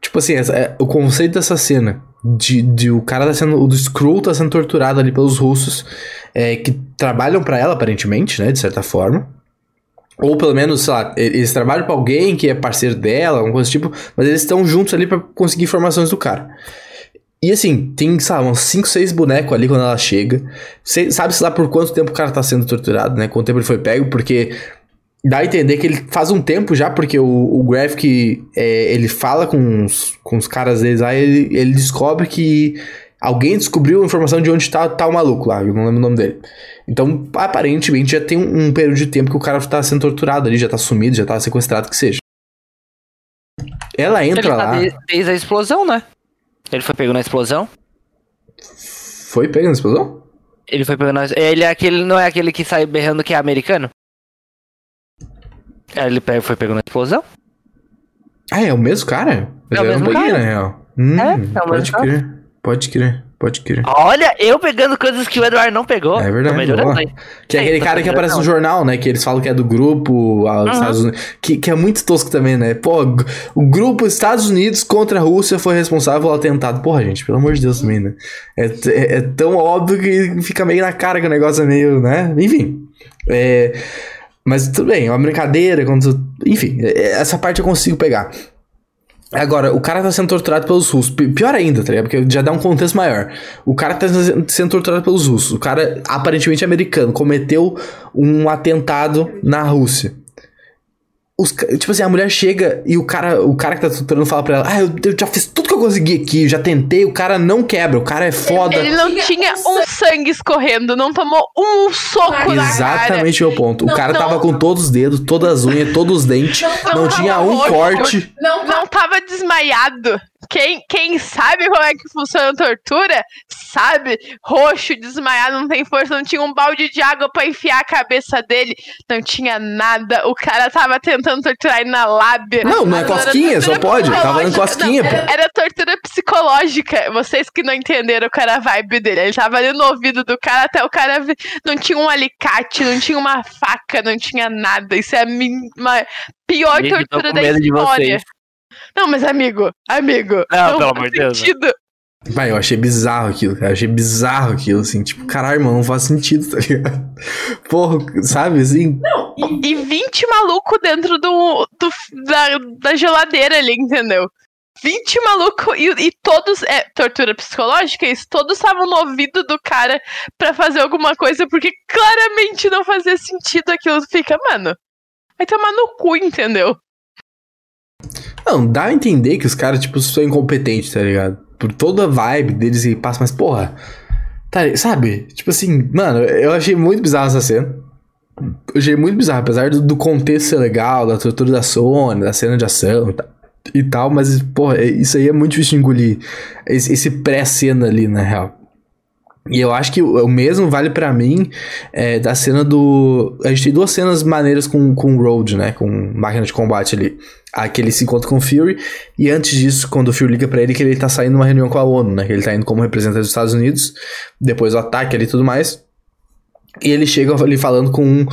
[SPEAKER 1] Tipo assim, essa, é, o conceito dessa cena, de, de o cara tá sendo, o do Skrull tá sendo torturado ali pelos russos, é, que trabalham para ela, aparentemente, né, de certa forma. Ou pelo menos, sei lá, eles trabalham pra alguém que é parceiro dela, alguma coisa do tipo, mas eles estão juntos ali para conseguir informações do cara. E assim, tem, sabe, uns 5, 6 bonecos ali quando ela chega. Sabe-se lá por quanto tempo o cara tá sendo torturado, né? Quanto tempo ele foi pego, porque dá a entender que ele faz um tempo já, porque o, o Graphic, é, ele fala com os, com os caras deles lá, ele, ele descobre que alguém descobriu a informação de onde tá, tá o maluco lá, eu não lembro o nome dele. Então, aparentemente, já tem um, um período de tempo que o cara tá sendo torturado ali, já tá sumido, já tá sequestrado, que seja. Ela entra ele tá lá.
[SPEAKER 2] Desde a explosão, né? Ele foi pego na explosão?
[SPEAKER 1] Foi pego na explosão?
[SPEAKER 2] Ele foi pego na Ele é aquele. Não é aquele que sai berrando que é americano? Ele foi pego na explosão?
[SPEAKER 1] Ah, é o mesmo cara?
[SPEAKER 2] É o mesmo cara.
[SPEAKER 1] na real. Hum, é, é o pode crer, pode crer. Pode crer.
[SPEAKER 2] Olha, eu pegando coisas que o Eduardo não pegou.
[SPEAKER 1] É verdade. Que é aquele cara que aparece no jornal, né? Que eles falam que é do grupo uhum. Estados Unidos. Que, que é muito tosco também, né? Pô, o grupo Estados Unidos contra a Rússia foi responsável pelo atentado. Porra, gente, pelo amor de Deus também, né? É, é, é tão óbvio que fica meio na cara que o negócio é meio, né? Enfim. É. Mas tudo bem, é uma brincadeira. Quando, enfim, é, essa parte eu consigo pegar. Agora, o cara tá sendo torturado pelos russos. Pior ainda, tá ligado? Porque já dá um contexto maior. O cara tá sendo torturado pelos russos. O cara, aparentemente americano, cometeu um atentado na Rússia. Os, tipo assim, a mulher chega e o cara, o cara que tá tutorando fala pra ela: Ah, eu, eu, já fiz tudo consegui aqui, já tentei, o cara não quebra, o cara é foda.
[SPEAKER 3] Ele não tinha um sangue escorrendo, não tomou um soco
[SPEAKER 1] Exatamente na Exatamente o meu ponto. Não, o cara não, tava com todos os dedos, todas as unhas, todos os dentes, não, não tinha um corte.
[SPEAKER 3] Não, não tava desmaiado. Quem, quem sabe como é que funciona a tortura, sabe. Roxo, desmaiado, não tem força, não tinha um balde de água para enfiar a cabeça dele, não tinha nada. O cara tava tentando torturar ele na lábia.
[SPEAKER 1] Não, não é cosquinha, só pode. Tava dando cosquinha, não, pô.
[SPEAKER 3] Era tortura psicológica. Vocês que não entenderam qual era a vibe dele. Ele tava ali no ouvido do cara até o cara não tinha um alicate, não tinha uma faca, não tinha nada. Isso é a minha pior tortura da história. Não, mas amigo, amigo.
[SPEAKER 2] Não, não pelo amor de Deus.
[SPEAKER 1] Vai, eu achei bizarro aquilo, cara. Eu achei bizarro aquilo, assim. Tipo, caralho, mano, não faz sentido, tá ligado? Porra, sabe, assim.
[SPEAKER 3] Não, e, e 20 maluco dentro do, do da, da geladeira ali, entendeu? 20 maluco e, e, todos. É, tortura psicológica, isso? Todos estavam no ouvido do cara para fazer alguma coisa, porque claramente não fazia sentido aquilo. Fica, mano. Vai tomar no cu, entendeu?
[SPEAKER 1] Não, dá a entender que os caras, tipo, são incompetentes, tá ligado? Por toda a vibe deles e passa, mas porra. Tá, sabe? Tipo assim, mano, eu achei muito bizarro essa cena. Eu achei muito bizarro, apesar do, do contexto ser legal, da estrutura da Sony, da cena de ação e tal, e tal mas, porra, é, isso aí é muito difícil de engolir. Esse, esse pré-cena ali, na real. E eu acho que o, mesmo vale para mim é, da cena do. A gente tem duas cenas maneiras com, com Road, né? Com máquina de combate ali. Aquele se encontra com o Fury. E antes disso, quando o Fury liga pra ele, que ele tá saindo numa reunião com a ONU, né? Que ele tá indo como representante dos Estados Unidos. Depois o ataque ali e tudo mais. E ele chega ali falando com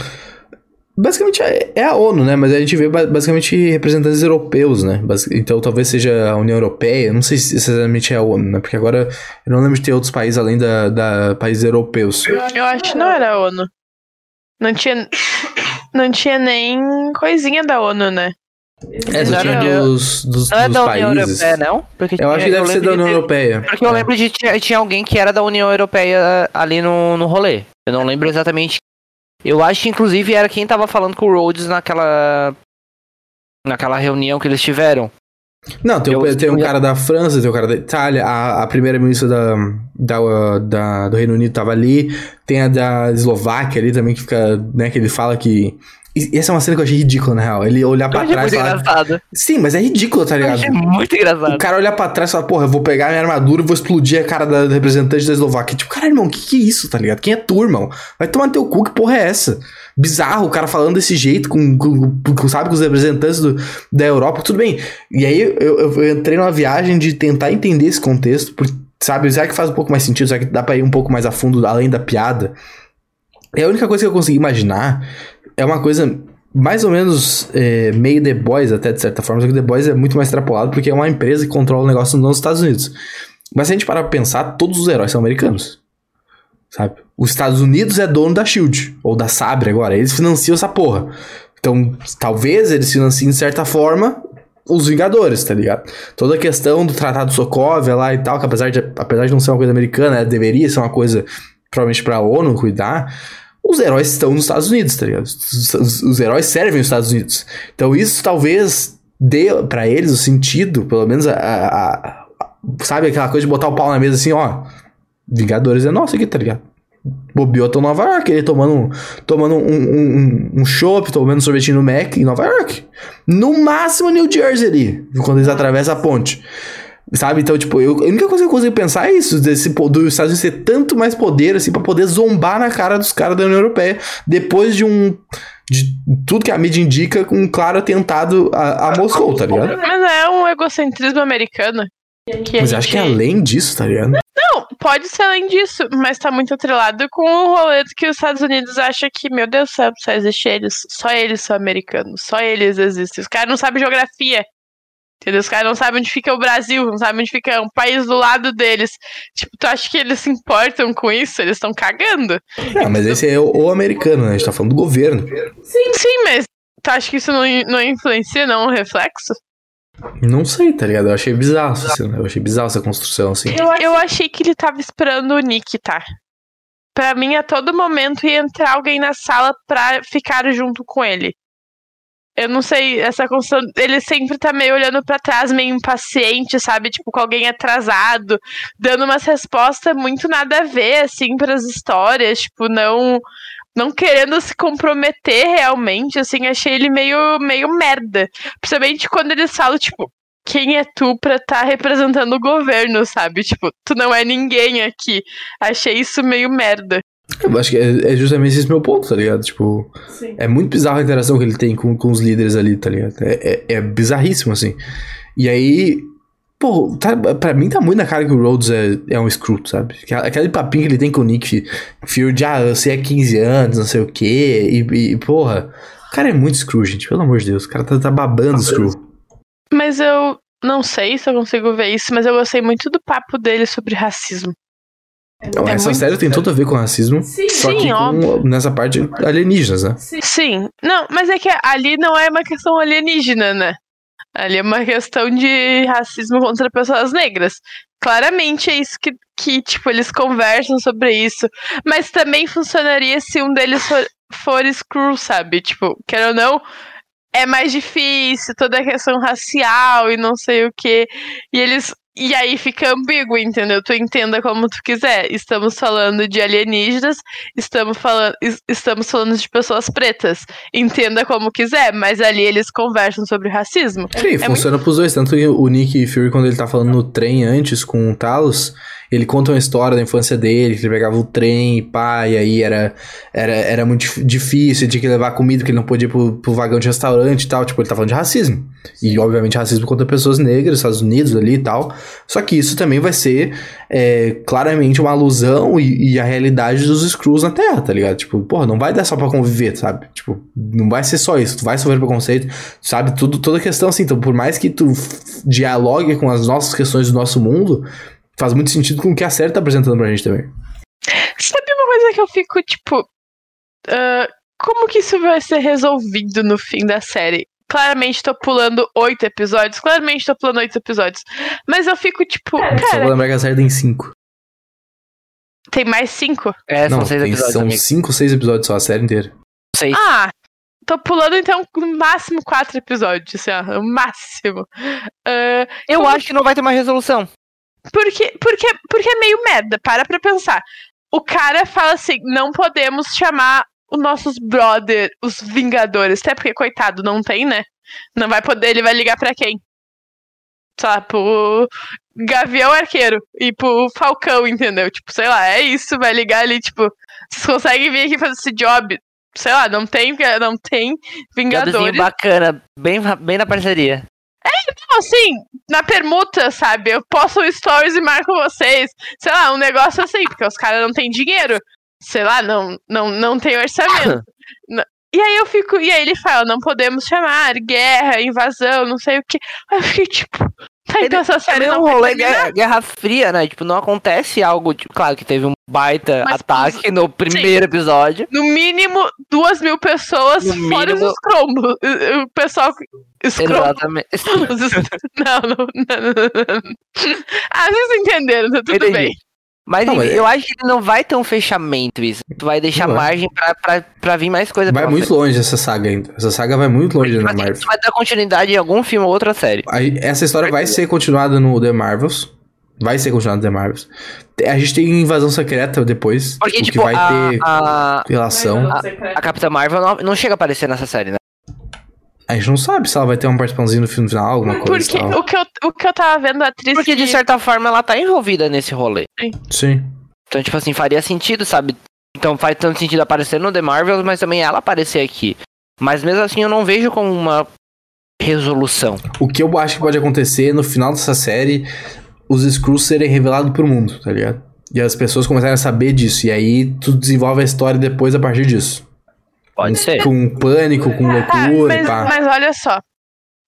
[SPEAKER 1] Basicamente é, é a ONU, né? Mas a gente vê basicamente representantes europeus, né? Então talvez seja a União Europeia, não sei se exatamente é a ONU, né? Porque agora eu não lembro de ter outros países além da, da países europeus.
[SPEAKER 3] Eu acho que não era a ONU. Não tinha, não tinha nem coisinha da ONU, né?
[SPEAKER 1] É, só tinha dos, dos,
[SPEAKER 2] não é
[SPEAKER 1] dos
[SPEAKER 2] da
[SPEAKER 1] países.
[SPEAKER 2] União Europeia, não?
[SPEAKER 1] Porque eu acho que deve ser da União de, Europeia.
[SPEAKER 2] Porque eu lembro de tinha, tinha alguém que era da União Europeia ali no, no rolê. Eu não lembro exatamente eu acho que inclusive era quem tava falando com o Rhodes naquela. naquela reunião que eles tiveram.
[SPEAKER 1] Não, tem, eu, tem um cara da França, tem um cara da Itália, a, a primeira ministra da, da, da, do Reino Unido tava ali, tem a da Eslováquia ali também, que fica, né, que ele fala que e essa é uma cena que eu achei ridícula, na real. Ele olhar pra trás
[SPEAKER 2] e falar... engraçado.
[SPEAKER 1] Sim, mas é ridículo, tá ligado?
[SPEAKER 2] É muito engraçado.
[SPEAKER 1] O cara olhar pra trás e falar, porra, eu vou pegar minha armadura e vou explodir a cara da representante da Eslováquia. Tipo, caralho, irmão, que que é isso, tá ligado? Quem é tu, irmão? Vai tomar teu cu, que porra é essa? Bizarro, o cara falando desse jeito, com, com, com sabe, com os representantes do, da Europa, tudo bem. E aí eu, eu, eu entrei numa viagem de tentar entender esse contexto, porque sabe, será que faz um pouco mais sentido? Será que dá pra ir um pouco mais a fundo além da piada? É a única coisa que eu consegui imaginar é uma coisa mais ou menos é, meio The Boys, até de certa forma, só que The Boys é muito mais extrapolado porque é uma empresa que controla o negócio nos Estados Unidos. Mas se a gente parar pra pensar, todos os heróis são americanos. Sabe? Os Estados Unidos é dono da Shield, ou da Sabre agora, eles financiam essa porra. Então, talvez eles financiem de certa forma os Vingadores, tá ligado? Toda a questão do Tratado Sokovia lá e tal, que apesar de, apesar de não ser uma coisa americana, deveria ser uma coisa provavelmente pra ONU cuidar, os heróis estão nos Estados Unidos, tá ligado? Os, os, heróis servem os Estados Unidos. Então isso talvez dê para eles o sentido, pelo menos a, a, a, Sabe aquela coisa de botar o pau na mesa assim, ó. Vingadores é nosso aqui, tá ligado? Bobeou em Nova York, ele tomando, tomando um, um, um chopp, tomando sorvetinho no Mac em Nova York. No máximo New Jersey ali, quando eles atravessam a ponte. Sabe? Então, tipo, eu, a única coisa que eu consigo pensar é isso, desse, dos Estados Unidos ter tanto mais poder, assim, pra poder zombar na cara dos caras da União Europeia, depois de um. de tudo que a mídia indica, com um claro atentado a, a Moscou, tá ligado?
[SPEAKER 3] Mas é um egocentrismo americano.
[SPEAKER 1] Que mas gente... acho que é além disso, tá ligado?
[SPEAKER 3] Não, pode ser além disso, mas tá muito atrelado com o rolê que os Estados Unidos acham que, meu Deus do céu, só existe eles. Só eles são americanos. Só eles existem. Os caras não sabem geografia. Entendeu? Os caras não sabem onde fica o Brasil, não sabem onde fica um país do lado deles. Tipo, tu acha que eles se importam com isso? Eles estão cagando.
[SPEAKER 1] Não, mas esse é o, o, americano, né? A gente tá falando do governo.
[SPEAKER 3] Sim, sim, mas tu acha que isso não, não influencia, não, um reflexo?
[SPEAKER 1] Não sei, tá ligado? Eu achei bizarro, assim, né? eu achei bizarro essa construção, assim.
[SPEAKER 3] Eu, eu achei que ele tava esperando o Nick, tá? Pra mim, a todo momento ia entrar alguém na sala pra ficar junto com ele eu não sei, essa construção. Ele sempre tá meio olhando para trás, meio impaciente, sabe? Tipo, com alguém atrasado, dando umas respostas muito nada a ver, assim, pras histórias, tipo, não. Não querendo se comprometer realmente, assim, achei ele meio, meio merda. Principalmente quando eles falam, tipo, quem é tu pra estar tá representando o governo, sabe? Tipo, tu não é ninguém aqui. Achei isso meio merda.
[SPEAKER 1] Eu acho que é, é, justamente esse meu ponto, tá ligado? Tipo, Sim. é muito bizarro a interação que ele tem com, com os líderes ali, tá ligado? É, é, é bizarríssimo, assim. E aí, pô, tá, pra mim tá muito na cara que o Rhodes é, é um screw, sabe? Aquele papinho que ele tem com o Nick Fury de, ah, você é 15 anos, não sei o quê, e, e porra, o cara é muito screw, gente, pelo amor de Deus, o cara tá, tá babando screw.
[SPEAKER 3] Mas eu não sei se eu consigo ver isso, mas eu gostei muito do papo dele sobre racismo.
[SPEAKER 1] É essa série tem tudo a ver com racismo. Sim, só que com, nessa parte alienígenas, né?
[SPEAKER 3] Sim. sim. Não, mas é que ali não é uma questão alienígena, né? Ali é uma questão de racismo contra pessoas negras. Claramente é isso que, que tipo, eles conversam sobre isso. Mas também funcionaria se um deles for, for screw, sabe? Tipo, quer ou não, é mais difícil, toda a questão racial e não sei o que. E eles e aí fica ambíguo, entendeu? Tu entenda como tu quiser. Estamos falando de alienígenas, estamos falando, estamos falando de pessoas pretas. Entenda como quiser, mas ali eles conversam sobre racismo.
[SPEAKER 1] Sim, é funciona muito... pros dois. Tanto o Nick Fury, quando ele tá falando no trem antes com o Talos, ele conta uma história da infância dele, que ele pegava o trem e pá, e aí era, era, era muito difícil, tinha que levar comida, que ele não podia ir pro, pro vagão de restaurante e tal. Tipo, ele tá falando de racismo. E, obviamente, racismo contra pessoas negras, Estados Unidos ali e tal. Só que isso também vai ser é, claramente uma alusão e, e, a realidade dos Screws na Terra, tá ligado? Tipo, porra, não vai dar só pra conviver, sabe? Tipo, não vai ser só isso. Tu vai sofrer preconceito, sabe? Tudo, toda questão assim. Então, por mais que tu dialogue com as nossas questões do nosso mundo, faz muito sentido com o que a série tá apresentando pra gente também.
[SPEAKER 3] Sabe uma coisa que eu fico, tipo. Uh, como que isso vai ser resolvido no fim da série? Claramente tô pulando oito episódios. Claramente tô pulando oito episódios. Mas eu fico, tipo. Cara,
[SPEAKER 1] Só vou lembrar que a série tem cinco.
[SPEAKER 3] Tem mais cinco?
[SPEAKER 2] É, são Não, seis
[SPEAKER 1] tem,
[SPEAKER 2] episódios.
[SPEAKER 1] São amigo. cinco, seis episódios só, a série inteira.
[SPEAKER 2] Seis.
[SPEAKER 3] Ah, tô pulando então no máximo quatro episódios, assim, ó, no máximo. Uh,
[SPEAKER 2] eu acho que não vai ter uma resolução.
[SPEAKER 3] Porque, porque, porque é meio merda, para pra pensar. O cara fala assim: não podemos chamar os nossos brother, os Vingadores. Até porque, coitado, não tem, né? Não vai poder, ele vai ligar pra quem? Sei pro Gavião Arqueiro e pro Falcão, entendeu? Tipo, sei lá, é isso, vai ligar ali, tipo, vocês conseguem vir aqui fazer esse job? Sei lá, não tem, não tem Vingadores.
[SPEAKER 2] bacana, bem, bem na parceria.
[SPEAKER 3] É, assim, na permuta, sabe? Eu posto stories e marco vocês. Sei lá, um negócio assim, porque os caras não têm dinheiro. Sei lá, não, não, não tem orçamento. E aí eu fico, e aí ele fala, não podemos chamar guerra, invasão, não sei o que. Aí eu fiquei tipo, então essa série
[SPEAKER 2] é
[SPEAKER 3] não
[SPEAKER 2] um rolê guerra, guerra fria, né? Tipo, não acontece algo. Tipo, claro que teve um baita
[SPEAKER 3] Mas,
[SPEAKER 2] ataque no primeiro episódio.
[SPEAKER 3] No mínimo, duas mil pessoas,
[SPEAKER 2] No
[SPEAKER 3] fora
[SPEAKER 2] mínimo-
[SPEAKER 3] os escrombos. O pessoal. Escrombos.
[SPEAKER 2] Exatamente.
[SPEAKER 3] Não, não, não, não, não. Ah, vocês entenderam, tá tudo
[SPEAKER 2] Entendi.
[SPEAKER 3] bem.
[SPEAKER 2] Mas,
[SPEAKER 1] Não, mas-
[SPEAKER 2] eu acho que não vai ter um fechamento isso. Tu vai deixar
[SPEAKER 1] Não vai.
[SPEAKER 2] margem pra, pra, pra vir mais coisa
[SPEAKER 1] Vai
[SPEAKER 2] pra
[SPEAKER 1] muito
[SPEAKER 2] frente.
[SPEAKER 1] longe essa saga ainda. Essa saga vai muito longe
[SPEAKER 2] Tipo
[SPEAKER 1] na Marvel.
[SPEAKER 2] tu vai dar continuidade em algum filme ou outra série.
[SPEAKER 1] Aí, essa história vai ser continuada no The Marvels. Vai ser continuada no The Marvels. A gente tem invasão secreta depois.
[SPEAKER 2] Porque,
[SPEAKER 1] tipo,
[SPEAKER 2] tipo,
[SPEAKER 1] que vai
[SPEAKER 2] a,
[SPEAKER 1] ter
[SPEAKER 2] a,
[SPEAKER 1] relação.
[SPEAKER 2] a Capitã Marvel não, não chega a aparecer nessa série, né?
[SPEAKER 1] A gente não sabe se ela vai ter uma participaçãozinha no filme final, alguma coisa.
[SPEAKER 3] Porque
[SPEAKER 1] tal.
[SPEAKER 3] o que, eu, o que eu tava vendo a atriz.
[SPEAKER 2] Porque, de certa forma, ela tá envolvida nesse rolê.
[SPEAKER 1] Sim.
[SPEAKER 2] Então, tipo assim, faria sentido, sabe? Então faz tanto sentido aparecer no The Marvels, mas também ela aparecer aqui. Mas mesmo assim, eu não vejo como uma resolução.
[SPEAKER 1] O que eu acho que pode acontecer no final dessa série, os Skrulls serem revelados pro mundo, tá ligado? E as pessoas começarem a saber disso. E aí tu desenvolve a história depois a partir disso.
[SPEAKER 2] Pode ser.
[SPEAKER 1] Com pânico, com
[SPEAKER 3] Ah,
[SPEAKER 1] loucura e
[SPEAKER 3] mas, mas olha só.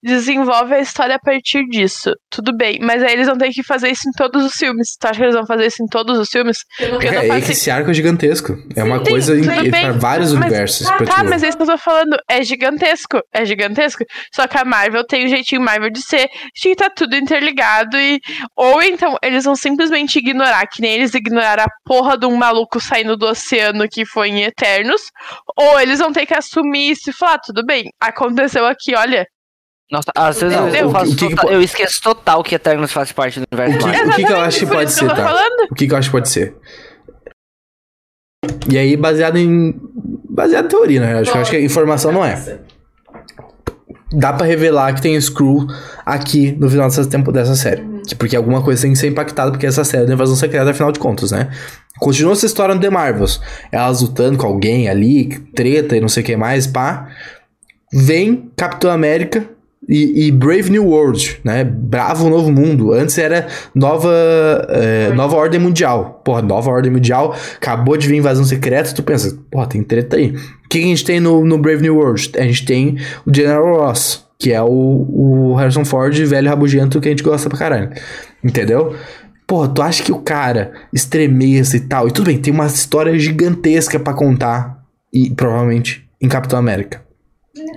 [SPEAKER 3] Desenvolve a história a partir disso. Tudo bem. Mas aí eles vão ter que fazer isso em todos os filmes. Tu acha que eles vão fazer isso em todos os filmes? Porque eu
[SPEAKER 1] É,
[SPEAKER 3] não
[SPEAKER 1] é que esse arco é gigantesco. É uma
[SPEAKER 3] Sim,
[SPEAKER 1] coisa pra vários
[SPEAKER 3] mas-
[SPEAKER 1] universos.
[SPEAKER 3] Ah, tá, mas é isso que eu tô falando. É gigantesco. É gigantesco. Só que a Marvel tem o jeitinho Marvel de ser, de que tá tudo interligado e. Ou então eles vão simplesmente ignorar, que nem eles ignoraram a porra de um maluco saindo do oceano que foi em Eternos. Ou eles vão ter que assumir isso e falar: "Ah, tudo bem, aconteceu aqui, olha.
[SPEAKER 2] Nossa, às vezes
[SPEAKER 1] Não,
[SPEAKER 2] eu,
[SPEAKER 1] que-
[SPEAKER 2] faço
[SPEAKER 1] que que
[SPEAKER 2] total-
[SPEAKER 1] po-
[SPEAKER 2] eu esqueço total que Eternos faz parte do universo
[SPEAKER 1] O que-
[SPEAKER 2] Marvel.
[SPEAKER 1] o que eu
[SPEAKER 3] Exatamente,
[SPEAKER 1] acho que pode ser,
[SPEAKER 3] eu
[SPEAKER 1] tá? O que, que eu acho que pode ser? E aí, baseado em. Baseado em teoria, né? Acho, que- acho que a informação não é. Dá pra revelar que tem Screw aqui no final dessa tempo dessa série. Que- Porque alguma coisa tem que ser impactada, porque essa série é da invasão secreta, afinal de contas, né? Continua essa história no The Marvels. Elas lutando com alguém ali, treta e não sei o que mais, pá. Vem Capitão América e, e Brave New World, né? Bravo Novo Mundo. Antes era Nova, é, nova Ordem Mundial. Porra, Nova Ordem Mundial. Acabou de vir invasão secreta. Tu pensa, porra, tem treta aí. O que a gente tem no, no Brave New World? A gente tem o General Ross, que é o, o Harrison Ford, velho rabugento que a gente gosta pra caralho. Entendeu? Porra, tu acha que o cara extremista e tal. E tudo bem, tem uma história gigantesca pra contar. E provavelmente em Capitão América.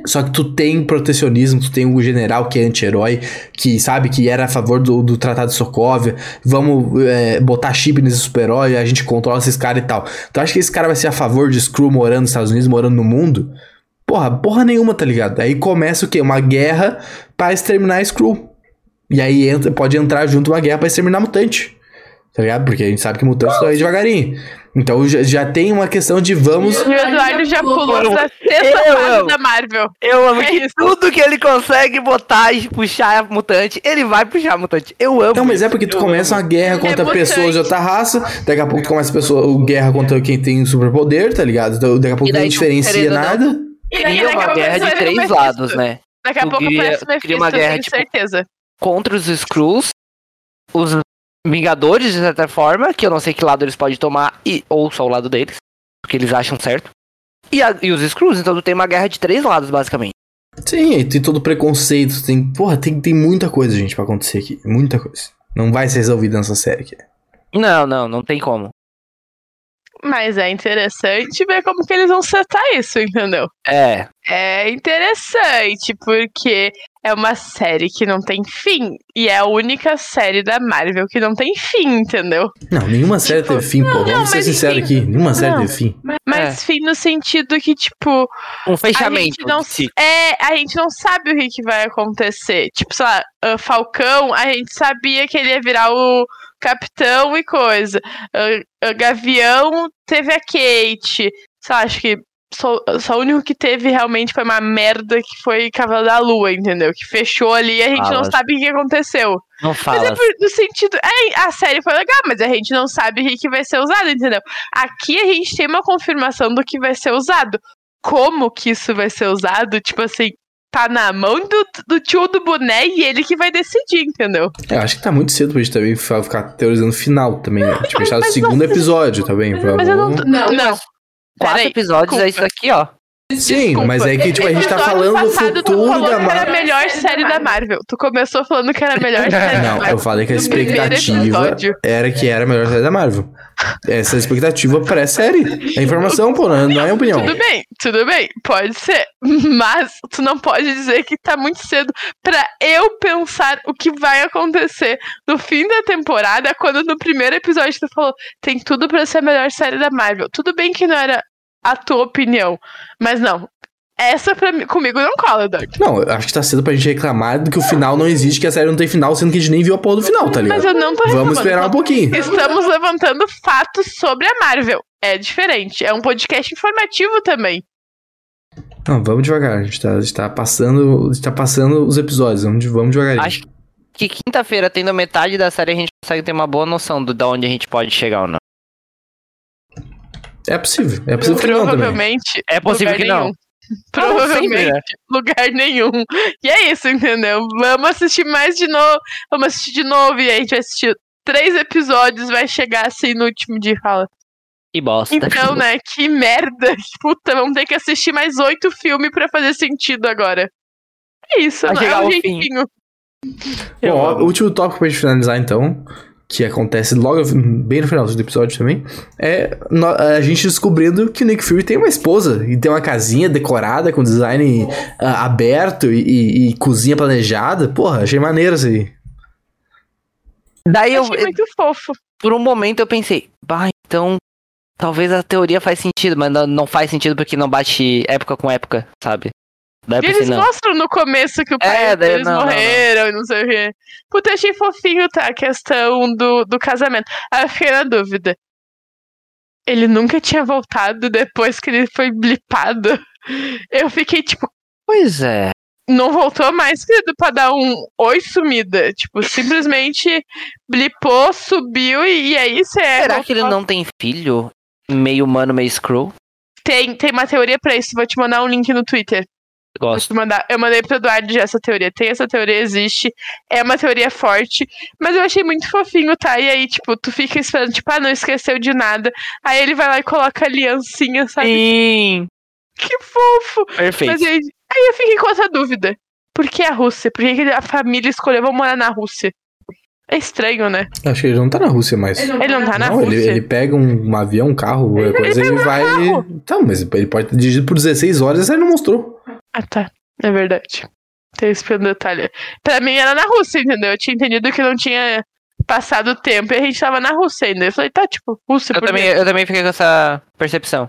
[SPEAKER 1] Só que tu tem protecionismo, tu tem o general que é anti-herói, que sabe que era a favor do, do Tratado de Sokovia, vamos é, botar chip nesse super-herói, a gente controla esses caras e tal. Tu acha que esse cara vai ser a favor de Screw morando nos Estados Unidos, morando no mundo? Porra, porra nenhuma, tá ligado? Aí começa o quê? Uma guerra pra exterminar Screw. E aí entra, pode entrar junto uma guerra pra exterminar mutante. Tá ligado? Porque a gente sabe que mutante tá aí devagarinho. Então já, já tem uma questão de vamos.
[SPEAKER 3] E o Eduardo já pulou
[SPEAKER 2] Eu-
[SPEAKER 3] da sexta
[SPEAKER 2] eu
[SPEAKER 3] fase
[SPEAKER 2] amo.
[SPEAKER 3] da Marvel.
[SPEAKER 2] Eu amo
[SPEAKER 3] É
[SPEAKER 2] que
[SPEAKER 3] isso.
[SPEAKER 2] tudo que ele consegue botar e puxar a mutante, ele vai puxar a mutante. Eu amo.
[SPEAKER 1] Não, mas é porque tu
[SPEAKER 2] Eu
[SPEAKER 1] começa uma guerra contra
[SPEAKER 3] mutante.
[SPEAKER 1] pessoas de outra raça, daqui a pouco tu começa a pessoa, guerra contra quem tem superpoder, tá ligado? Então, daqui a pouco não diferencia
[SPEAKER 2] não,
[SPEAKER 1] nada.
[SPEAKER 3] E daí
[SPEAKER 2] Cria
[SPEAKER 3] a
[SPEAKER 2] uma guerra de
[SPEAKER 3] o
[SPEAKER 2] três lados, né?
[SPEAKER 3] Daqui a pouco
[SPEAKER 2] cria-
[SPEAKER 3] aparece o
[SPEAKER 2] cria
[SPEAKER 3] Mephisto,
[SPEAKER 2] uma guerra,
[SPEAKER 3] tenho
[SPEAKER 2] tipo,
[SPEAKER 3] certeza.
[SPEAKER 2] Contra os Skrulls, os Vingadores, de certa forma, que eu não sei que lado eles podem tomar, e, ou só o lado deles, porque eles acham certo. E, a- e os Skrulls, então tu tem uma guerra de três lados, basicamente.
[SPEAKER 1] Sim, aí tem todo preconceito, tem, porra, tem, tem muita coisa, gente, pra acontecer aqui, muita coisa. Não vai ser resolvida nessa série aqui.
[SPEAKER 2] Não, não, não tem como.
[SPEAKER 3] Mas é interessante ver como que eles vão setar isso, entendeu?
[SPEAKER 2] É,
[SPEAKER 3] É interessante, porque é uma série que não tem fim. E é a única série da Marvel que não tem fim, entendeu?
[SPEAKER 1] Não, nenhuma série
[SPEAKER 3] Tipo,
[SPEAKER 1] teve fim, pô.
[SPEAKER 3] não,
[SPEAKER 1] Vamos ser sinceros
[SPEAKER 3] enfim.
[SPEAKER 1] aqui. Nenhuma série
[SPEAKER 3] Não.
[SPEAKER 1] teve fim.
[SPEAKER 3] Mas fim no sentido que, tipo,
[SPEAKER 2] um
[SPEAKER 3] a
[SPEAKER 2] fechamento.
[SPEAKER 3] gente não
[SPEAKER 2] ciclo.
[SPEAKER 3] É, a gente não sabe o que, que vai acontecer. Tipo, sei lá, Falcão, a gente sabia que ele ia virar o capitão e coisa. Ah, ah, Gavião teve a Kate. Lá, acho que só, só o único que teve realmente foi uma merda que foi Cavalo da Lua, entendeu? Que fechou ali e a gente não
[SPEAKER 2] Fala.
[SPEAKER 3] sabe o que aconteceu.
[SPEAKER 2] Não
[SPEAKER 3] Mas é
[SPEAKER 2] fala.
[SPEAKER 3] por, no sentido. É, a série foi legal, mas a gente não sabe o que, que vai ser usado, entendeu? Aqui a gente tem uma confirmação do que vai ser usado. Como que isso vai ser usado? Tipo assim, tá na mão do, do tio do boné e ele que vai decidir, entendeu?
[SPEAKER 1] Eu acho que tá muito cedo pra gente também ficar teorizando o final também, né? Tipo, a gente tá no
[SPEAKER 3] Mas
[SPEAKER 1] segundo episódio também.
[SPEAKER 3] Mas eu não. Não, não.
[SPEAKER 2] Quatro
[SPEAKER 3] Peraí,
[SPEAKER 2] episódios é
[SPEAKER 3] desculpa.
[SPEAKER 2] isso aqui, ó.
[SPEAKER 1] Sim,
[SPEAKER 3] Desculpa.
[SPEAKER 1] mas é que, tipo, a gente tá falando do
[SPEAKER 3] passado, tu
[SPEAKER 1] futuro
[SPEAKER 3] falou
[SPEAKER 1] da
[SPEAKER 3] que era a
[SPEAKER 1] Marvel.
[SPEAKER 3] melhor série da Marvel. Tu começou falando que era a melhor série da
[SPEAKER 1] Não,
[SPEAKER 3] Marvel.
[SPEAKER 1] eu falei que a expectativa era que era a melhor série da Marvel. Essa é a expectativa pré-série. É informação, pô, não não é opinião.
[SPEAKER 3] Tudo bem, tudo bem, pode ser. Mas tu não pode dizer que tá muito cedo pra eu pensar o que vai acontecer no fim da temporada, quando no primeiro episódio tu falou tem tudo pra ser a melhor série da Marvel. Tudo bem que não era a tua opinião, mas não. Essa pra mim, comigo não cola, Doug.
[SPEAKER 1] Não, eu acho que tá cedo pra gente reclamar do que o final não existe, que a série não tem final, sendo que a gente nem viu a porra do final, tá ligado?
[SPEAKER 3] Mas eu não tô reclamando.
[SPEAKER 1] Vamos esperar um pouquinho.
[SPEAKER 3] Estamos levantando fatos sobre a Marvel. É diferente. É um podcast informativo também.
[SPEAKER 1] Não, vamos devagar. A gente tá, a gente tá passando. A gente tá passando os episódios. Vamos, vamos devagarinho.
[SPEAKER 2] Acho que quinta-feira, tendo metade da série, a gente consegue ter uma boa noção do, da onde a gente pode chegar ou não.
[SPEAKER 1] É possível. É possível que não também.
[SPEAKER 3] Provavelmente.
[SPEAKER 2] É possível
[SPEAKER 3] lugar
[SPEAKER 2] que não.
[SPEAKER 3] nenhum. Provavelmente,
[SPEAKER 2] né?
[SPEAKER 3] lugar nenhum. E é isso, entendeu? Vamos assistir mais de novo. Vamos assistir de novo e a gente vai assistir três episódios, vai chegar assim no último dia e fala.
[SPEAKER 2] E bosta.
[SPEAKER 3] Então, né, que merda. Puta, vamos ter que assistir mais oito filmes pra fazer sentido agora. É isso,
[SPEAKER 2] Vai
[SPEAKER 3] não é um jeitinho.
[SPEAKER 1] Bom, ó, último tópico pra gente finalizar, então, que acontece logo bem no final do episódio também, é a gente descobrindo que o Nick Fury tem uma esposa e tem uma casinha decorada com design ah, aberto e, e- e cozinha planejada. Porra, achei maneiro isso aí.
[SPEAKER 2] Daí eu,
[SPEAKER 3] Achei muito fofo.
[SPEAKER 2] por um momento eu pensei, bah, então talvez a teoria faz sentido, mas não, não faz sentido porque não bate época com época, sabe? Daí
[SPEAKER 3] E eles
[SPEAKER 2] não.
[SPEAKER 3] mostram no começo que o pai
[SPEAKER 2] É,
[SPEAKER 3] deles
[SPEAKER 2] não, não, não.
[SPEAKER 3] morreram e não sei o quê. Puta, achei fofinho, tá? A questão do, do casamento. Aí eu fiquei na dúvida. Ele nunca tinha voltado depois que ele foi blipado. Eu fiquei tipo,
[SPEAKER 2] Pois é.
[SPEAKER 3] não voltou mais, querido, pra dar um oi sumida. Tipo, simplesmente blipou, subiu e, e aí você é.
[SPEAKER 2] Será que ele não tem filho? Meio humano, meio screw?
[SPEAKER 3] Tem, tem uma teoria pra isso. Vou te mandar um link no Twitter.
[SPEAKER 2] Gosto.
[SPEAKER 3] mandar. Eu mandei pro Eduardo já essa teoria. Tem essa teoria, existe. É uma teoria forte. Mas eu achei muito fofinho, tá? E aí, tipo, tu fica esperando, tipo, ah, não esqueceu de nada. Aí ele vai lá e coloca a aliancinha, sabe?
[SPEAKER 2] Sim.
[SPEAKER 3] Que fofo!
[SPEAKER 2] Perfeito.
[SPEAKER 3] Mas aí, aí eu fiquei com essa dúvida. Por que a Rússia? Por que a família escolheu vamos morar na Rússia? É estranho, né?
[SPEAKER 1] Acho que ele não tá na Rússia mais.
[SPEAKER 3] Ele não tá na
[SPEAKER 1] não, ele,
[SPEAKER 3] Rússia.
[SPEAKER 1] ele pega um, um avião, um carro, qualquer coisa, ele
[SPEAKER 3] um
[SPEAKER 1] vai.
[SPEAKER 3] carro.
[SPEAKER 1] Tá, mas ele pode ter dirigido por 16 horas e ele não mostrou.
[SPEAKER 3] Ah, tá. É verdade. Tem esse pequeno detalhe. Pra mim era na Rússia, entendeu? Eu tinha entendido que não tinha passado o tempo e a gente tava na Rússia ainda. Eu falei, tá, tipo, Rússia
[SPEAKER 2] Eu
[SPEAKER 3] por
[SPEAKER 2] também,
[SPEAKER 3] quê?
[SPEAKER 2] eu também fiquei com essa percepção.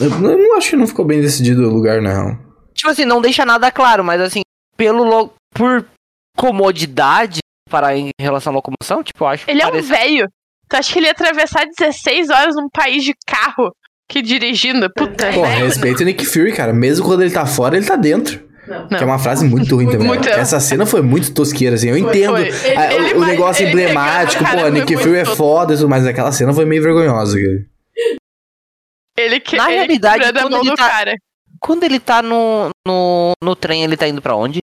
[SPEAKER 1] Eu, eu não acho que não ficou bem decidido o lugar, não.
[SPEAKER 2] Tipo assim, não deixa nada claro, mas assim, pelo lo- por comodidade para em relação à locomoção, tipo, eu acho
[SPEAKER 3] Ele é um
[SPEAKER 2] parece-
[SPEAKER 3] velho. Tu acha que ele ia atravessar 16 horas num país de carro que dirigindo? Puta,
[SPEAKER 1] Pô, respeita o Nick Fury, cara. Mesmo quando ele tá fora, ele tá dentro. Que é
[SPEAKER 3] Não.
[SPEAKER 1] uma frase muito ruim também.
[SPEAKER 3] Muito.
[SPEAKER 1] Essa cena foi muito tosqueira, assim. Eu entendo
[SPEAKER 3] foi.
[SPEAKER 1] ah,
[SPEAKER 3] Ele-
[SPEAKER 1] o, o
[SPEAKER 3] ele-
[SPEAKER 1] negócio
[SPEAKER 3] ele
[SPEAKER 1] emblemático, pô, Nick Fury é foda, mas aquela cena foi meio vergonhosa. cara.
[SPEAKER 3] Ele que
[SPEAKER 2] Na
[SPEAKER 3] ele
[SPEAKER 2] realidade,
[SPEAKER 3] a
[SPEAKER 2] quando
[SPEAKER 3] mão
[SPEAKER 2] ele
[SPEAKER 3] do
[SPEAKER 2] tá-
[SPEAKER 3] cara.
[SPEAKER 2] Quando ele tá no, no, no trem, ele tá indo pra onde?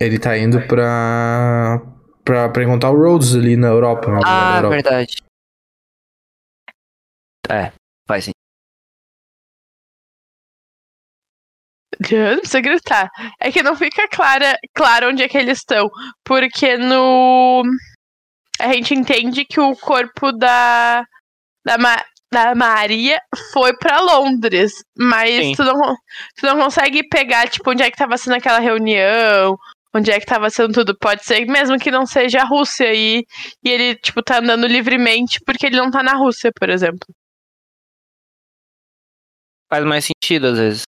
[SPEAKER 1] Ele tá indo pra. pra, pra encontrar o Rhodes ali na Europa. Na
[SPEAKER 2] Ah,
[SPEAKER 1] Europa.
[SPEAKER 2] verdade. É, faz sim.
[SPEAKER 3] Não precisa gritar. É que não fica clara, claro onde é que eles estão. Porque no. A gente entende que o corpo da. Da, Ma- da Maria foi pra Londres. Mas
[SPEAKER 2] Sim.
[SPEAKER 3] tu não, tu não consegue pegar, tipo, onde é que tava sendo aquela reunião. Onde é que tava sendo tudo. Pode ser mesmo que não seja a Rússia. E, e ele, tipo, tá andando livremente porque ele não tá na Rússia, por exemplo.
[SPEAKER 2] Faz mais sentido às vezes.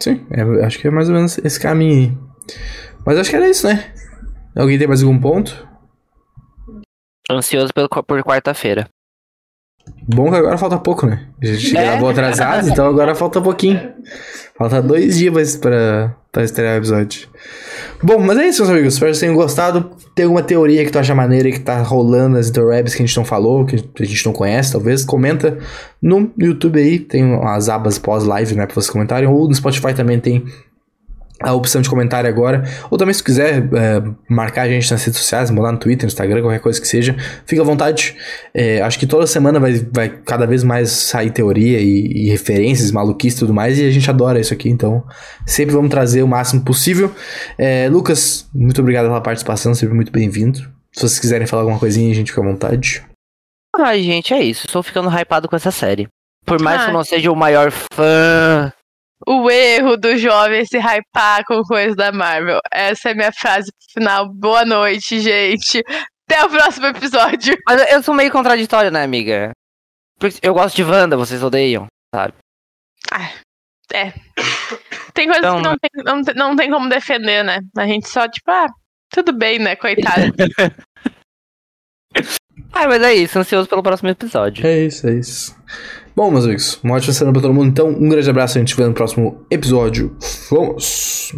[SPEAKER 1] Sim, é, acho que é mais ou menos esse caminho aí. Mas acho que era isso, né? Alguém tem mais algum ponto?
[SPEAKER 2] Ansioso pelo, por quarta-feira.
[SPEAKER 1] Bom que agora falta pouco, né? A gente
[SPEAKER 2] É.
[SPEAKER 1] gravou atrasado, então agora falta pouquinho. Falta dois dias pra, pra estrear o episódio. Bom, mas é isso, meus amigos. Espero que vocês tenham gostado. Tem alguma teoria que tu acha maneira que tá rolando nas interwebs que a gente não falou, que a gente não conhece, talvez? Comenta no YouTube aí. Tem as abas pós-live, né? Pra vocês comentarem. Ou no Spotify também tem a opção de comentário agora. Ou também, se quiser é, marcar a gente nas redes sociais, mandar no Twitter, no Instagram, qualquer coisa que seja, fica à vontade. É, acho que toda semana vai, vai cada vez mais sair teoria e, e referências, maluquice e tudo mais, e a gente adora isso aqui, então sempre vamos trazer o máximo possível. É, Lucas, muito obrigado pela participação, sempre muito bem-vindo. Se vocês quiserem falar alguma coisinha, a gente fica à vontade.
[SPEAKER 2] Ai, gente, é isso. Estou ficando hypado com essa série. Por mais
[SPEAKER 3] Ah.
[SPEAKER 2] que eu não seja o maior fã
[SPEAKER 3] O erro do jovem se hypar com coisa da Marvel. Essa é a minha frase pro final. Boa noite, gente. Até o próximo episódio.
[SPEAKER 2] Mas eu sou meio contraditório, né, amiga? Porque eu gosto de Wanda, vocês odeiam, sabe?
[SPEAKER 3] Tem coisas
[SPEAKER 2] Então,
[SPEAKER 3] que não tem, não, não tem como defender, né? A gente só, tipo, ah, tudo bem, né, coitado.
[SPEAKER 2] Ah, mas é isso, ansioso pelo próximo episódio.
[SPEAKER 1] É isso, é isso. Bom, meus amigos, uma ótima semana pra todo mundo. Então, um grande abraço, a gente se vê no próximo episódio. Vamos!